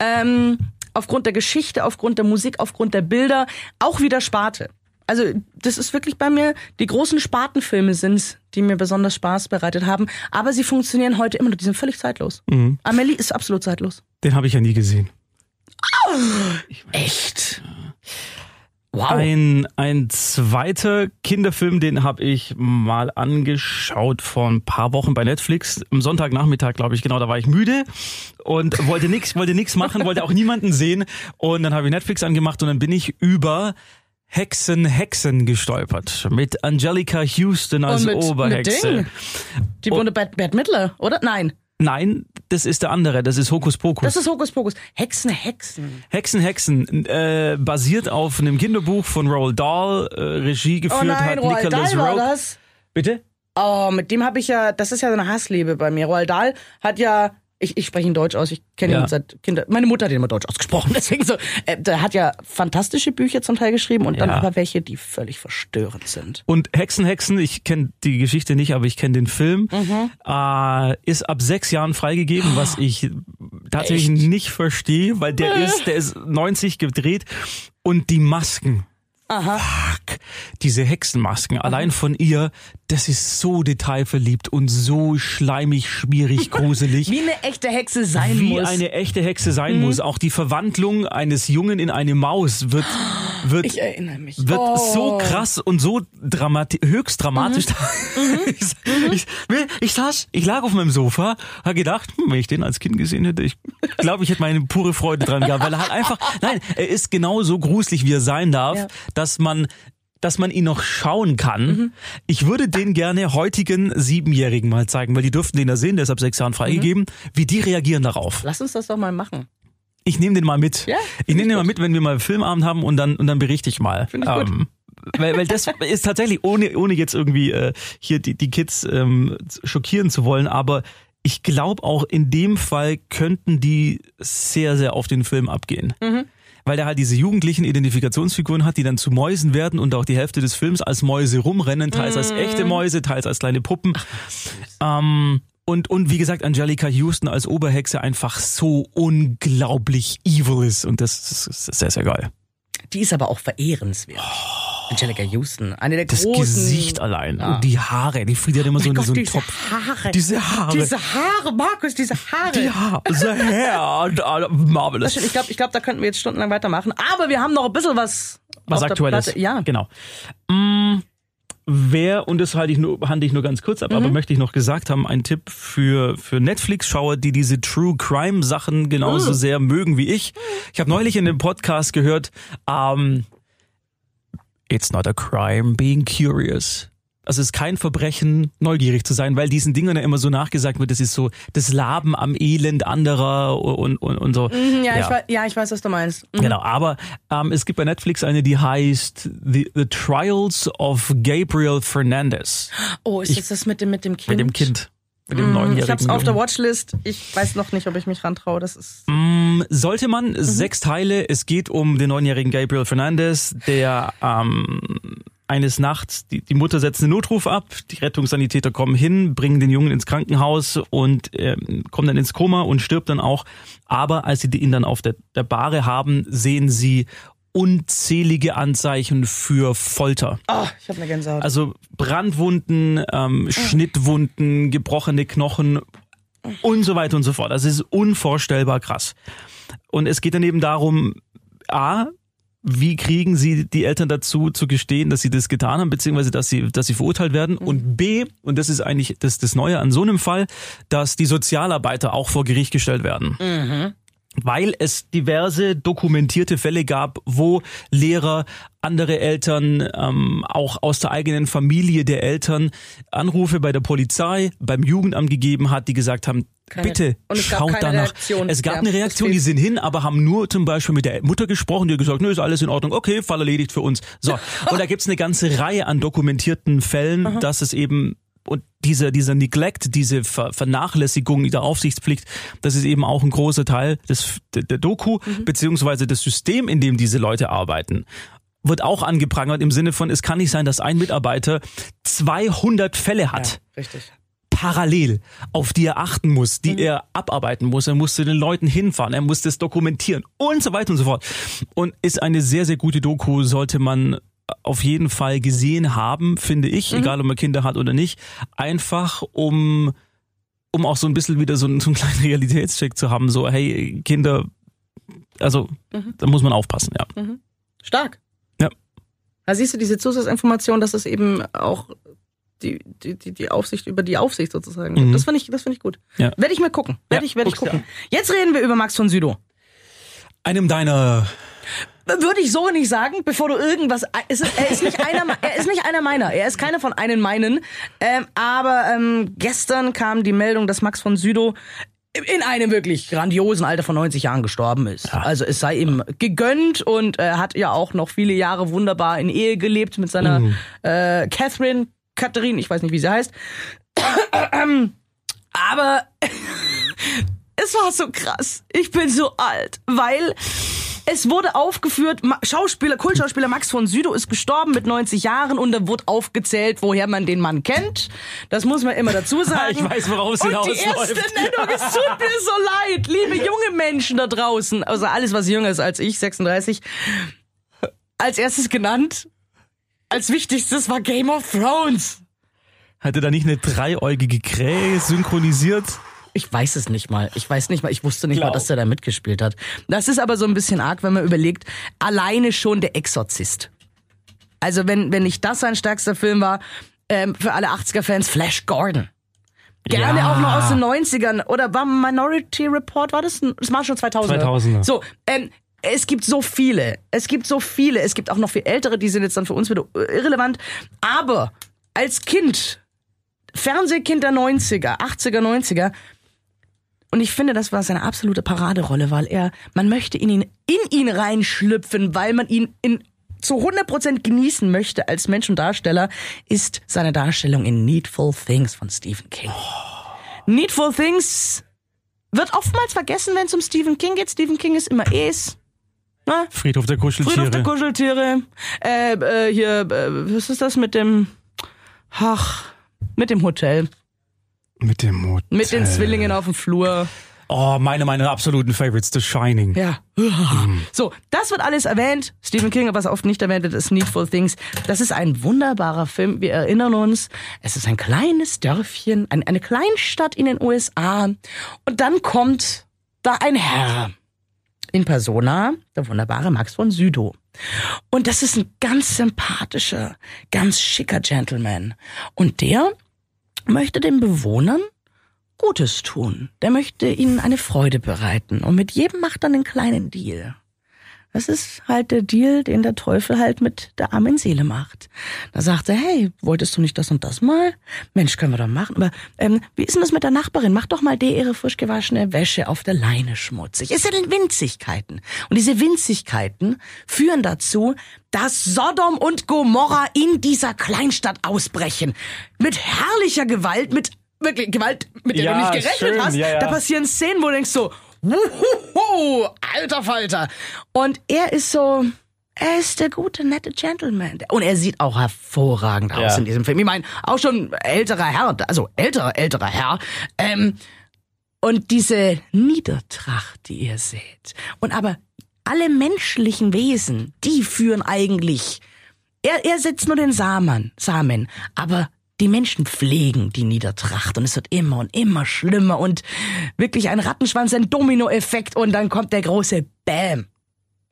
Ähm, aufgrund der Geschichte, aufgrund der Musik, aufgrund der Bilder, auch wieder Sparte. Also das ist wirklich bei mir, die großen Spartenfilme sind's, die mir besonders Spaß bereitet haben. Aber sie funktionieren heute immer noch, die sind völlig zeitlos. Mhm. Amelie ist absolut zeitlos. Den habe ich ja nie gesehen. Echt? Wow. Ein, ein zweiter Kinderfilm, den habe ich mal angeschaut vor ein paar Wochen bei Netflix. Am Sonntagnachmittag, glaube ich, genau, da war ich müde und wollte nix, wollte nix machen, wollte auch niemanden sehen. Und dann habe ich Netflix angemacht und dann bin ich über Hexen, Hexen gestolpert. Mit Angelica Houston als Und mit- mit Oberhexe. Ding. Die Bunde Bad, Bad Midler, oder? Nein, Nein, das ist der andere, das ist Hokus Pokus. das ist Hokus Pokus. Hexen, Hexen. Hexen, Hexen, äh, basiert auf einem Kinderbuch von Roald Dahl, äh, Regie geführt Oh nein, hat Roald Nicholas Dahl war Rowe. das. Bitte? Oh, mit dem habe ich ja, das ist ja so eine Hassliebe bei mir. Roald Dahl hat ja, ich, ich spreche ihn Deutsch aus, ich kenne Ja. ihn seit Kinder. Meine Mutter hat ihn immer Deutsch ausgesprochen, deswegen so. Äh, der hat ja fantastische Bücher zum Teil geschrieben und dann Ja. aber welche, die völlig verstörend sind. Und Hexen, Hexen, ich kenne die Geschichte nicht, aber ich kenne den Film, Mhm. äh, ist ab sechs Jahren freigegeben, was ich tatsächlich Echt? nicht verstehe, weil der ist, der ist 90 gedreht und die Masken. Aha. Fuck. Diese Hexenmasken, allein von ihr, das ist so detailverliebt und so schleimig, schmierig, gruselig. Wie eine echte Hexe sein wie muss. Mhm. eine echte Hexe sein muss. Auch die Verwandlung eines Jungen in eine Maus wird, wird, wird oh. so krass und so dramati höchst dramatisch. Mhm. ich, ich, ich saß, ich lag auf meinem Sofa, habe gedacht, hm, wenn ich den als Kind gesehen hätte, ich glaube, ich hätte meine pure Freude dran gehabt, weil er halt einfach, nein, er ist genauso gruselig, wie er sein darf, Ja. Dass man dass man ihn noch schauen kann. Mhm. Ich würde den gerne heutigen Siebenjährigen mal zeigen, weil die dürften den da sehen, der ist ab sechs Jahren freigegeben, Mhm. wie die reagieren darauf. Lass uns das doch mal machen. Ich nehme den mal mit. Ja, ich nehme den mal mit, wenn wir mal Filmabend haben und dann und dann berichte ich mal. Find ich gut. weil, weil das ist tatsächlich ohne ohne jetzt irgendwie äh, hier die die Kids ähm, schockieren zu wollen, aber ich glaube auch in dem Fall könnten die sehr sehr auf den Film abgehen. Mhm. Weil der halt diese jugendlichen Identifikationsfiguren hat, die dann zu Mäusen werden und auch die Hälfte des Films als Mäuse rumrennen, teils als echte Mhm. Mäuse, teils als kleine Puppen. Ähm, und, und wie gesagt, Angelica Houston als Oberhexe einfach so unglaublich evil ist. Und das ist, ist sehr, sehr geil. Die ist aber auch verehrenswert. Angelica Houston, eine der Das großen. Gesicht allein Ja. und die Haare. Die Frieda hat immer so, Mein eine, Gott, so einen diese Topf. Haare. Diese Haare. Diese Haare, Markus, diese Haare. Die Haare. The hair. Das marvelous. Ich glaube, ich glaub, da könnten wir jetzt stundenlang weitermachen. Aber wir haben noch ein bisschen was. Was aktuelles. Ja. Genau. Mm, Wer, und das halte ich nur, handle ich nur ganz kurz ab, Mhm. aber möchte ich noch gesagt haben, ein Tipp für, für Netflix-Schauer, die diese True Crime Sachen genauso Mhm. sehr mögen wie ich. Ich habe neulich in dem Podcast gehört, ähm, It's not a crime being curious. Also es ist kein Verbrechen, neugierig zu sein, weil diesen Dingen ja immer so nachgesagt wird, das ist so das Laben am Elend anderer und, und, und so. Mhm, ja, Ich weiß, ja, ich weiß, was du meinst. Mhm. Genau, aber ähm, es gibt bei Netflix eine, die heißt The, The Trials of Gabriel Fernandez. Oh, ist das das mit dem, mit dem Kind? Mit dem Kind. Mit dem neunjährigen Ich hab's auf der. Watchlist. Ich weiß noch nicht, ob ich mich rantraue. Das ist. Mm, Sollte man, Mhm. sechs Teile, es geht um den neunjährigen Gabriel Fernandez, der ähm, eines Nachts, die, die Mutter setzt einen Notruf ab, die Rettungssanitäter kommen hin, bringen den Jungen ins Krankenhaus und ähm, kommen dann ins Koma und stirbt dann auch. Aber als sie ihn dann auf der, der Bahre haben, sehen sie unzählige Anzeichen für Folter. Oh, ich habe eine Gänsehaut. Also Brandwunden, ähm, Schnittwunden, gebrochene Knochen und so weiter und so fort. Das ist unvorstellbar krass. Und es geht dann eben darum, A, wie kriegen sie die Eltern dazu zu gestehen, dass sie das getan haben, beziehungsweise dass sie, dass sie verurteilt werden? Und B, und das ist eigentlich das, das Neue an so einem Fall, dass die Sozialarbeiter auch vor Gericht gestellt werden weil es diverse dokumentierte Fälle gab, wo Lehrer, andere Eltern, ähm, auch aus der eigenen Familie der Eltern Anrufe bei der Polizei, beim Jugendamt gegeben hat, die gesagt haben, Keine- bitte und es gab schaut danach. Reaktion. Es gab Ja, eine Reaktion, die sind hin, aber haben nur zum Beispiel mit der Mutter gesprochen, die hat gesagt, nö, ist alles in Ordnung, okay, Fall erledigt für uns. So. Und da gibt's eine ganze Reihe an dokumentierten Fällen, dass es eben und dieser, dieser Neglect, diese Ver Vernachlässigung der Aufsichtspflicht, das ist eben auch ein großer Teil des, der, der Doku, beziehungsweise das System, in dem diese Leute arbeiten wird auch angeprangert im Sinne von, es kann nicht sein, dass ein Mitarbeiter 200 Fälle hat Richtig. parallel, auf die er achten muss, die er abarbeiten muss. Er muss zu den Leuten hinfahren, er muss das dokumentieren und so weiter und so fort. Und ist eine sehr, sehr gute Doku, sollte man auf jeden Fall gesehen haben, finde ich, egal ob man Kinder hat oder nicht. Einfach um, um auch so ein bisschen wieder so einen, so einen kleinen Realitätscheck zu haben, so, hey, Kinder, also, da muss man aufpassen, ja. Stark. Ja. Da siehst du diese Zusatzinformation, dass es eben auch die, die, die, die Aufsicht über die Aufsicht sozusagen. gibt. Das finde ich, das finde ich gut. Ja. Werde ich mir gucken. Werde Ja, ich, werde ich gucken. Jetzt reden wir über Max von Südow. Einem deiner, Würde ich so nicht sagen, bevor du irgendwas. Ist, er, ist nicht einer, er ist nicht einer meiner. Er ist keiner von einen meinen. Ähm, aber ähm, gestern kam die Meldung, dass Max von Südow in einem wirklich grandiosen Alter von 90 Jahren gestorben ist. Also es sei ihm gegönnt und er hat ja auch noch viele Jahre wunderbar in Ehe gelebt mit seiner äh, Catherine, Katharine, ich weiß nicht, wie sie heißt. Aber es war so krass. Ich bin so alt, weil es wurde aufgeführt, Schauspieler, Kultschauspieler Max von Südow ist gestorben mit 90 Jahren und da wurde aufgezählt, woher man den Mann kennt. Das muss man immer dazu sagen. Ich weiß, worauf es Und die hinausläuft. erste Nennung, es tut mir so leid, liebe junge Menschen da draußen, also alles, was jünger ist als ich, 36, als erstes genannt, als wichtigstes war Game of Thrones. hatte da nicht eine dreieugige Krähe synchronisiert? Ich weiß es nicht mal. Ich weiß nicht mal. Ich wusste nicht mal, Glaub. dass der da mitgespielt hat. Das ist aber so ein bisschen arg, wenn man überlegt, alleine schon der Exorzist. Also wenn, wenn nicht das sein stärkster Film war, ähm, für alle 80er-Fans, Flash Gordon. Gerne Ja. auch noch aus den 90ern. Oder war Minority Report, war das? Das war schon 2000er. 2000er. So, ähm, es gibt so viele. Es gibt so viele. Es gibt auch noch viel ältere, die sind jetzt dann für uns wieder irrelevant. Aber als Kind, Fernsehkind der 90er, 80er, 90er, und ich finde, das war seine absolute Paraderolle, weil er, man möchte in ihn, in ihn reinschlüpfen, weil man ihn in zu 100% genießen möchte als Mensch und Darsteller, ist seine Darstellung in Needful Things von Stephen King. Needful Things wird oftmals vergessen, wenn es um Stephen King geht. Stephen King ist immer es. Ne? Friedhof der Kuscheltiere. Friedhof der Kuscheltiere. Äh, äh, hier, äh, was ist das mit dem, ach, mit dem Hotel. Mit dem Mut. Mit den Zwillingen auf dem Flur. Oh, meine, meine absoluten Favorites, The Shining. Ja. So, das wird alles erwähnt. Stephen King, was oft nicht erwähnt wird, ist Needful Things. Das ist ein wunderbarer Film. Wir erinnern uns, es ist ein kleines Dörfchen, ein, eine Kleinstadt in den USA. Und dann kommt da ein Herr. In Persona, der wunderbare Max von Südow. Und das ist ein ganz sympathischer, ganz schicker Gentleman. Und der möchte den Bewohnern Gutes tun. Der möchte ihnen eine Freude bereiten. Und mit jedem macht er einen kleinen Deal. Das ist halt der Deal, den der Teufel halt mit der armen Seele macht. Da sagt er, hey, wolltest du nicht das und das mal? Mensch, können wir doch machen. Aber ähm, wie ist denn das mit der Nachbarin? Mach doch mal der ihre frisch gewaschene Wäsche auf der Leine schmutzig. Es sind Winzigkeiten. Und diese Winzigkeiten führen dazu, dass Sodom und Gomorra in dieser Kleinstadt ausbrechen. Mit herrlicher Gewalt, mit wirklich Gewalt, mit der Ja, du nicht gerechnet schön, hast. ja, ja. Da passieren Szenen, wo du denkst so, Wuhuhu, alter Falter. Und er ist so, er ist der gute, nette Gentleman. Und er sieht auch hervorragend aus Ja. in diesem Film. Ich meine, auch schon älterer Herr, also älterer, älterer Herr. Ähm, und diese Niedertracht, die ihr seht. Und aber alle menschlichen Wesen, die führen eigentlich, er, er setzt nur den Samen, Samen, aber die Menschen pflegen die Niedertracht und es wird immer und immer schlimmer und wirklich ein Rattenschwanz, ein Dominoeffekt und dann kommt der große Bam.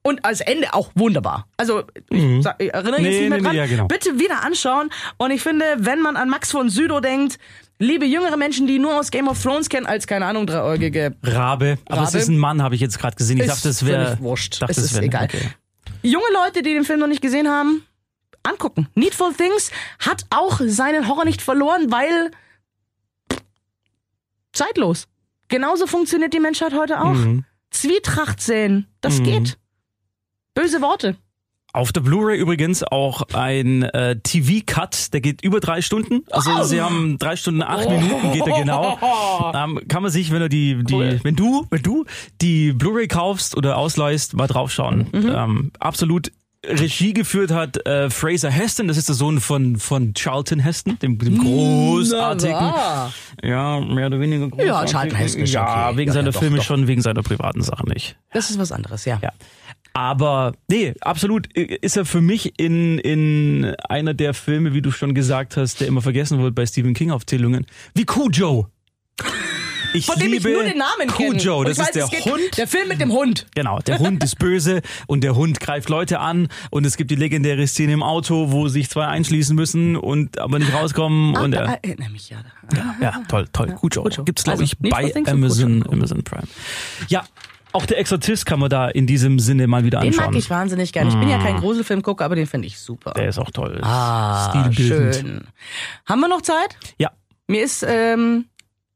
Und als Ende auch wunderbar. Also, ich, sag, ich erinnere Nee, jetzt nicht mehr nee, dran. nee, ja, genau. Bitte wieder anschauen. Und ich finde, wenn man an Max von Südow denkt, liebe jüngere Menschen, die nur aus Game of Thrones kennen, als, keine Ahnung, dreieugige Rabe. Aber es Rabe. ist ein Mann, habe ich jetzt gerade gesehen. Ich Ist dachte, es wäre. wurscht. Dachte, Es ist wär- egal. Okay. junge Leute, die den Film noch nicht gesehen haben, angucken. Needful Things hat auch seinen Horror nicht verloren, weil zeitlos. Genauso funktioniert die Menschheit heute auch. Mhm. Zwietracht sehen, das Mhm. geht. Böse Worte. Auf der Blu-ray übrigens auch ein äh, TV-Cut, der geht über drei Stunden. Also sie haben drei Stunden acht Minuten geht der genau. Ähm, kann man sich, wenn du die, die Cool. wenn du, wenn du die Blu-ray kaufst oder ausleihst, mal draufschauen. Ähm, absolut. Regie geführt hat äh, Fraser Heston, das ist der Sohn von von Charlton Heston, dem, dem großartigen, ja mehr oder weniger großartigen. Charlton Heston ist ja okay. wegen Ja, seiner ja, doch, Filme doch. schon, wegen seiner privaten Sachen nicht. Das ist was anderes, ja. Ja. Aber nee, absolut ist er für mich in, in einer der Filme, wie du schon gesagt hast, der immer vergessen wird bei Stephen King Aufzählungen, wie Cujo. Ich Von dem ich liebe nur den Namen kenne. Cujo, Und das ich weiß, ist der Hund. Der Film mit dem Hund. Genau, der Hund ist böse und der Hund greift Leute an und es gibt die legendäre Szene im Auto, wo sich zwei einschließen müssen und aber nicht rauskommen und ah, er, erinnere mich ja. ja, ja, toll, toll, Cujo. Cujo. Gibt's glaube Also, ich bei und Amazon. Amazon Prime. Ja, auch der Exorzist kann man da in diesem Sinne mal wieder Den anschauen. mag ich wahnsinnig gern. Ich bin ja kein Gruselfilmgucker, aber den finde ich super. Der ist auch toll. ah, schön. Haben wir noch Zeit? Ja. Mir ist ähm,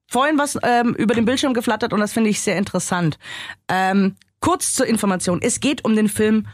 vorhin was ähm, über den Bildschirm geflattert und das finde ich sehr interessant. Ähm, kurz zur Information. Es geht um den Film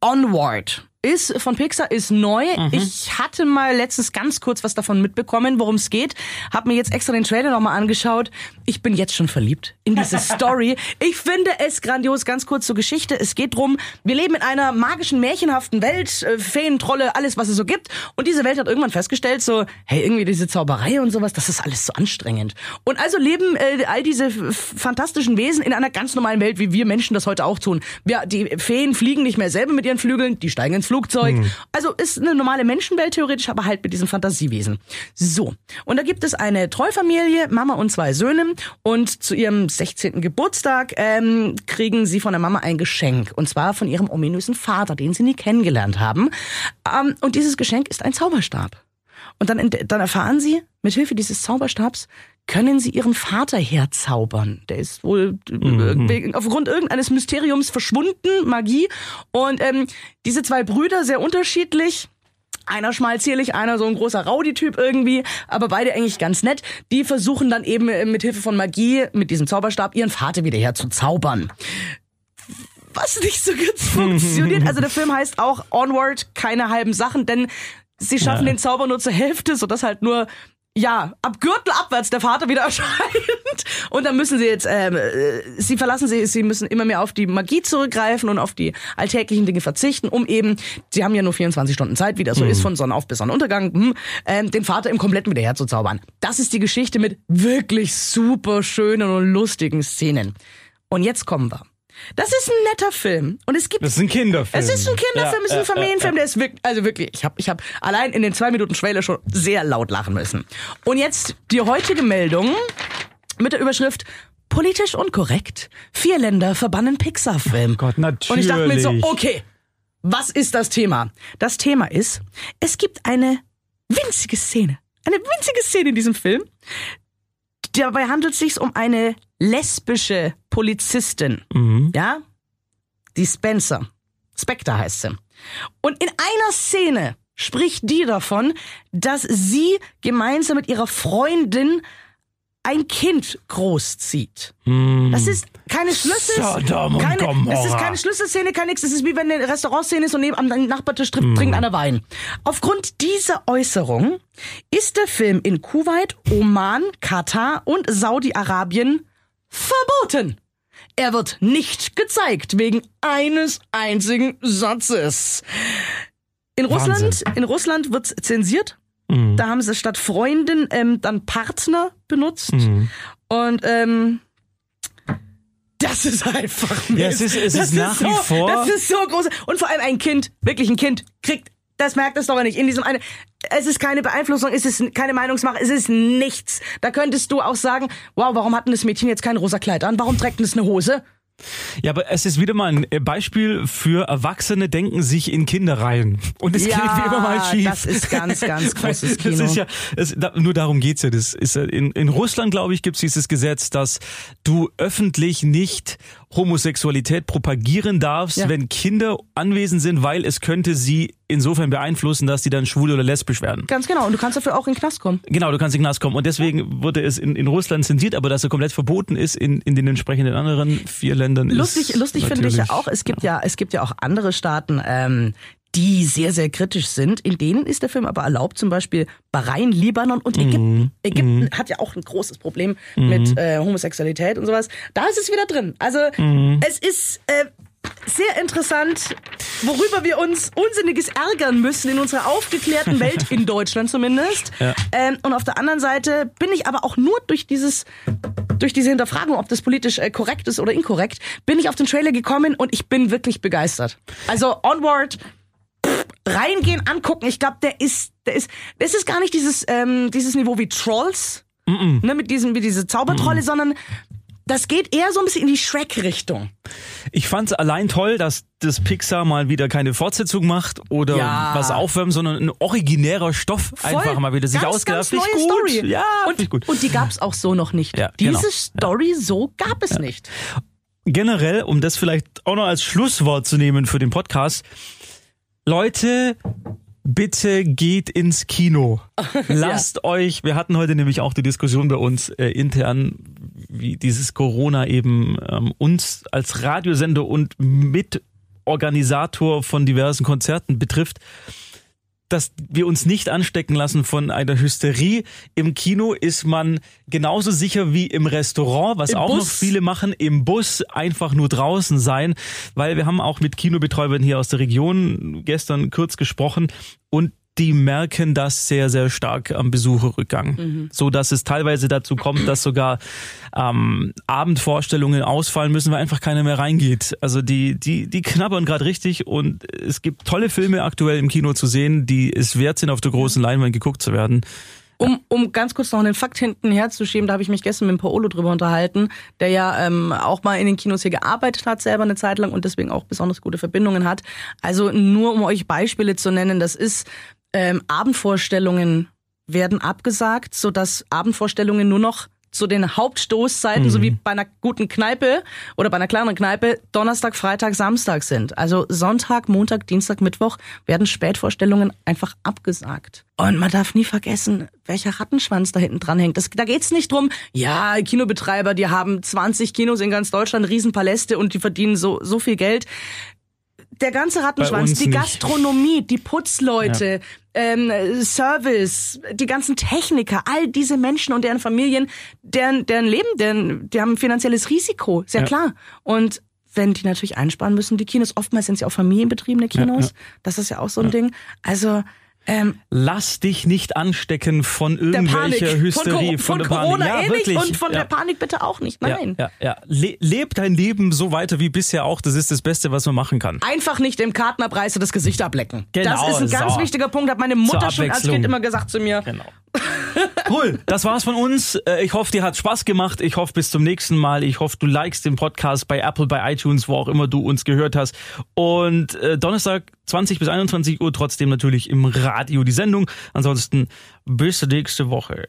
Onward. Ist von Pixar, ist neu. Ich hatte mal letztens ganz kurz was davon mitbekommen, worum es geht. Hab mir jetzt extra den Trailer nochmal angeschaut. Ich bin jetzt schon verliebt in diese Story. Ich finde es grandios. Ganz kurz zur Geschichte. Es geht drum, wir leben in einer magischen, märchenhaften Welt. Äh, Feen, Trolle, alles, was es so gibt. Und diese Welt hat irgendwann festgestellt, so, hey, irgendwie diese Zauberei und sowas, das ist alles so anstrengend. Und also leben äh, all diese fantastischen Wesen in einer ganz normalen Welt, wie wir Menschen das heute auch tun. Wir, die Feen fliegen nicht mehr selber mit ihren Flügeln, die steigen ins Flugzeug. Also ist eine normale Menschenwelt theoretisch, aber halt mit diesen Fantasiewesen. So. Und da gibt es eine Treufamilie, Mama und zwei Söhne. Und zu ihrem 16. Geburtstag ähm, kriegen sie von der Mama ein Geschenk. Und zwar von ihrem ominösen Vater, den sie nie kennengelernt haben. Ähm, und dieses Geschenk ist ein Zauberstab. Und dann, dann erfahren sie, mit Hilfe dieses Zauberstabs können sie ihren Vater herzaubern. Der ist wohl äh, wegen, aufgrund irgendeines Mysteriums verschwunden, Magie. Und ähm, diese zwei Brüder, sehr unterschiedlich, einer schmalzierlich, einer so ein großer Rowdy-Typ irgendwie, aber beide eigentlich ganz nett. Die versuchen dann eben äh, mit Hilfe von Magie, mit diesem Zauberstab, ihren Vater wieder herzuzaubern. Was nicht so ganz funktioniert. Also der Film heißt auch Onward, keine halben Sachen, denn sie schaffen Ja. den Zauber nur zur Hälfte, sodass halt nur ja, ab Gürtel abwärts der Vater wieder erscheint. Und dann müssen sie jetzt, ähm, äh, sie verlassen sie, sie müssen immer mehr auf die Magie zurückgreifen und auf die alltäglichen Dinge verzichten, um eben, sie haben ja nur 24 Stunden Zeit, wie das so ist, von Sonnenauf bis Sonnenuntergang, hm, ähm, den Vater im Kompletten wieder herzuzaubern. Das ist die Geschichte mit wirklich super schönen und lustigen Szenen. Und jetzt kommen wir. Das ist ein netter Film. Und es gibt Das ist ein Kinderfilm. es ist ein Kinderfilm, Ja, es ist ein Familienfilm, der ist wirklich, also wirklich, ich habe ich hab allein in den zwei Minuten Trailer schon sehr laut lachen müssen. Und jetzt die heutige Meldung mit der Überschrift Politisch unkorrekt. Vier Länder verbannen Pixar-Film. Oh Gott, Und ich dachte mir so, natürlich. okay, was ist das Thema? Das Thema ist, es gibt eine winzige Szene, eine winzige Szene in diesem Film. Dabei handelt es sich um eine lesbische Polizistin. Mhm. Ja? Die Spencer. Spectre heißt sie. Und in einer Szene spricht die davon, dass sie gemeinsam mit ihrer Freundin ein Kind großzieht. Das ist keine Schlüssel. Hm. Keine. Es ist keine Schlüsselszene, kein nix. Es ist wie wenn eine Restaurantszene ist und neben am Nachbartisch Hm. trinkt einer Wein. Aufgrund dieser Äußerung ist der Film in Kuwait, Oman, Katar und Saudi-Arabien verboten. Er wird nicht gezeigt wegen eines einzigen Satzes. In Wahnsinn. Russland, in Russland wird's zensiert. Da haben sie statt Freundin ähm, dann Partner benutzt. Und ähm, das ist einfach Ja, es ist- es das ist nach so, wie vor- Das ist so groß. Und vor allem ein Kind, wirklich ein Kind, kriegt, das merkt es doch nicht. In diesem eine, es ist keine Beeinflussung, es ist keine Meinungsmache, es ist nichts. Da könntest du auch sagen, wow, warum hat denn das Mädchen jetzt kein rosa Kleid an? Warum trägt denn es eine Hose? Ja, aber es ist wieder mal ein äh, Beispiel für Erwachsene denken sich in Kinder rein. Und es Ja, geht wie immer mal schief. das ist ganz, ganz großes Das Kino. ist ja, es, da, nur darum geht's ja. Das ist, ja- in, in Russland, glaube ich, gibt's dieses Gesetz, dass du öffentlich nicht Homosexualität propagieren darfst, Ja. wenn Kinder anwesend sind, weil es könnte sie insofern beeinflussen, dass die dann schwul oder lesbisch werden. Ganz genau. Und du kannst dafür auch in den Knast kommen. Genau, du kannst in den Knast kommen. Und deswegen wurde es in, in Russland zensiert, aber dass er komplett verboten ist in, in den entsprechenden anderen vier Ländern Lustig, lustig finde ich ja auch, es gibt ja, es gibt ja auch andere Staaten, ähm, die sehr, sehr kritisch sind. In denen ist der Film aber erlaubt, zum Beispiel Bahrain, Libanon und Ägypten. Ägypten hat ja auch ein großes Problem mit äh, Homosexualität und sowas. Da ist es wieder drin. Also es ist äh, sehr interessant, worüber wir uns Unsinniges ärgern müssen in unserer aufgeklärten Welt, in Deutschland zumindest. Ja. Ähm, und auf der anderen Seite bin ich aber auch nur durch dieses, durch diese Hinterfragung, ob das politisch äh, korrekt ist oder inkorrekt, bin ich auf den Trailer gekommen und ich bin wirklich begeistert. Also Onward, reingehen, angucken. Ich glaube, der ist, der ist, das ist gar nicht dieses, ähm, dieses Niveau wie Trolls, ne, mit diesem, wie diese Zaubertrolle, sondern das geht eher so ein bisschen in die Shrek-Richtung. Ich fand es allein toll, dass das Pixar mal wieder keine Fortsetzung macht oder Ja. was aufwärmen, sondern ein originärer Stoff einfach mal wieder sich ganz, ausgedacht. ganz neue gut. Story. Ja, und, gut. und die gab's auch so noch nicht. Ja, Diese genau. Story so gab es nicht. generell, um das vielleicht auch noch als Schlusswort zu nehmen für den Podcast, Leute, bitte geht ins Kino. Lasst euch, wir hatten heute nämlich auch die Diskussion bei uns äh, intern, wie dieses Corona eben ähm, uns als Radiosender und Mitorganisator von diversen Konzerten betrifft dass wir uns nicht anstecken lassen von einer Hysterie. Im Kino ist man genauso sicher wie im Restaurant, was Im auch noch Bus. viele machen, im Bus einfach nur draußen sein, weil wir haben auch mit Kinobetreibern hier aus der Region gestern kurz gesprochen und die merken das sehr, sehr stark am Besucherrückgang. So dass es teilweise dazu kommt, dass sogar ähm, Abendvorstellungen ausfallen müssen, weil einfach keiner mehr reingeht. Also die, die, die knabbern gerade richtig und es gibt tolle Filme aktuell im Kino zu sehen, die es wert sind, auf der großen Leinwand geguckt zu werden. Um, um ganz kurz noch einen Fakt hinten herzuschieben, da habe ich mich gestern mit Paolo drüber unterhalten, der ja ähm, auch mal in den Kinos hier gearbeitet hat, selber eine Zeit lang und deswegen auch besonders gute Verbindungen hat. Also nur um euch Beispiele zu nennen, das ist ähm, Abendvorstellungen werden abgesagt, sodass Abendvorstellungen nur noch zu den Hauptstoßzeiten, so wie bei einer guten Kneipe oder bei einer kleineren Kneipe, Donnerstag, Freitag, Samstag sind. Also Sonntag, Montag, Dienstag, Mittwoch werden Spätvorstellungen einfach abgesagt. Und man darf nie vergessen, welcher Rattenschwanz da hinten dran hängt. Das, da geht's nicht drum, ja, Kinobetreiber, die haben 20 Kinos in ganz Deutschland, Riesenpaläste und die verdienen so, so viel Geld der ganze Rattenschwanz, die nicht. Gastronomie, die Putzleute, ähm, Service, die ganzen Techniker, all diese Menschen und deren Familien, deren, deren Leben, deren, die haben ein finanzielles Risiko, sehr Ja. klar. Und wenn die natürlich einsparen müssen, die Kinos, oftmals sind ja auch familienbetriebene Kinos, ja. das ist ja auch so ein Ding. Also ähm, Lass dich nicht anstecken von irgendwelcher Hysterie, von, Co- von, der Corona. Ja, eh wirklich. und von ja. der Panik bitte auch nicht. Nein. Ja, ja, ja. Le leb dein Leben so weiter wie bisher auch. Das ist das Beste, was man machen kann. Einfach nicht im Kartenabreißer das Gesicht ablecken. Genau, das ist ein ganz so. wichtiger Punkt, hat meine Mutter schon als. Kind immer gesagt zu mir. Genau. Cool, das war's von uns. Äh, Ich hoffe, dir hat Spaß gemacht. Ich hoffe, bis zum nächsten Mal. Ich hoffe, du likest den Podcast bei Apple, bei iTunes, wo auch immer du uns gehört hast. Und äh, Donnerstag 20 bis 21 Uhr trotzdem natürlich im Radio die Sendung. Ansonsten bis nächste Woche.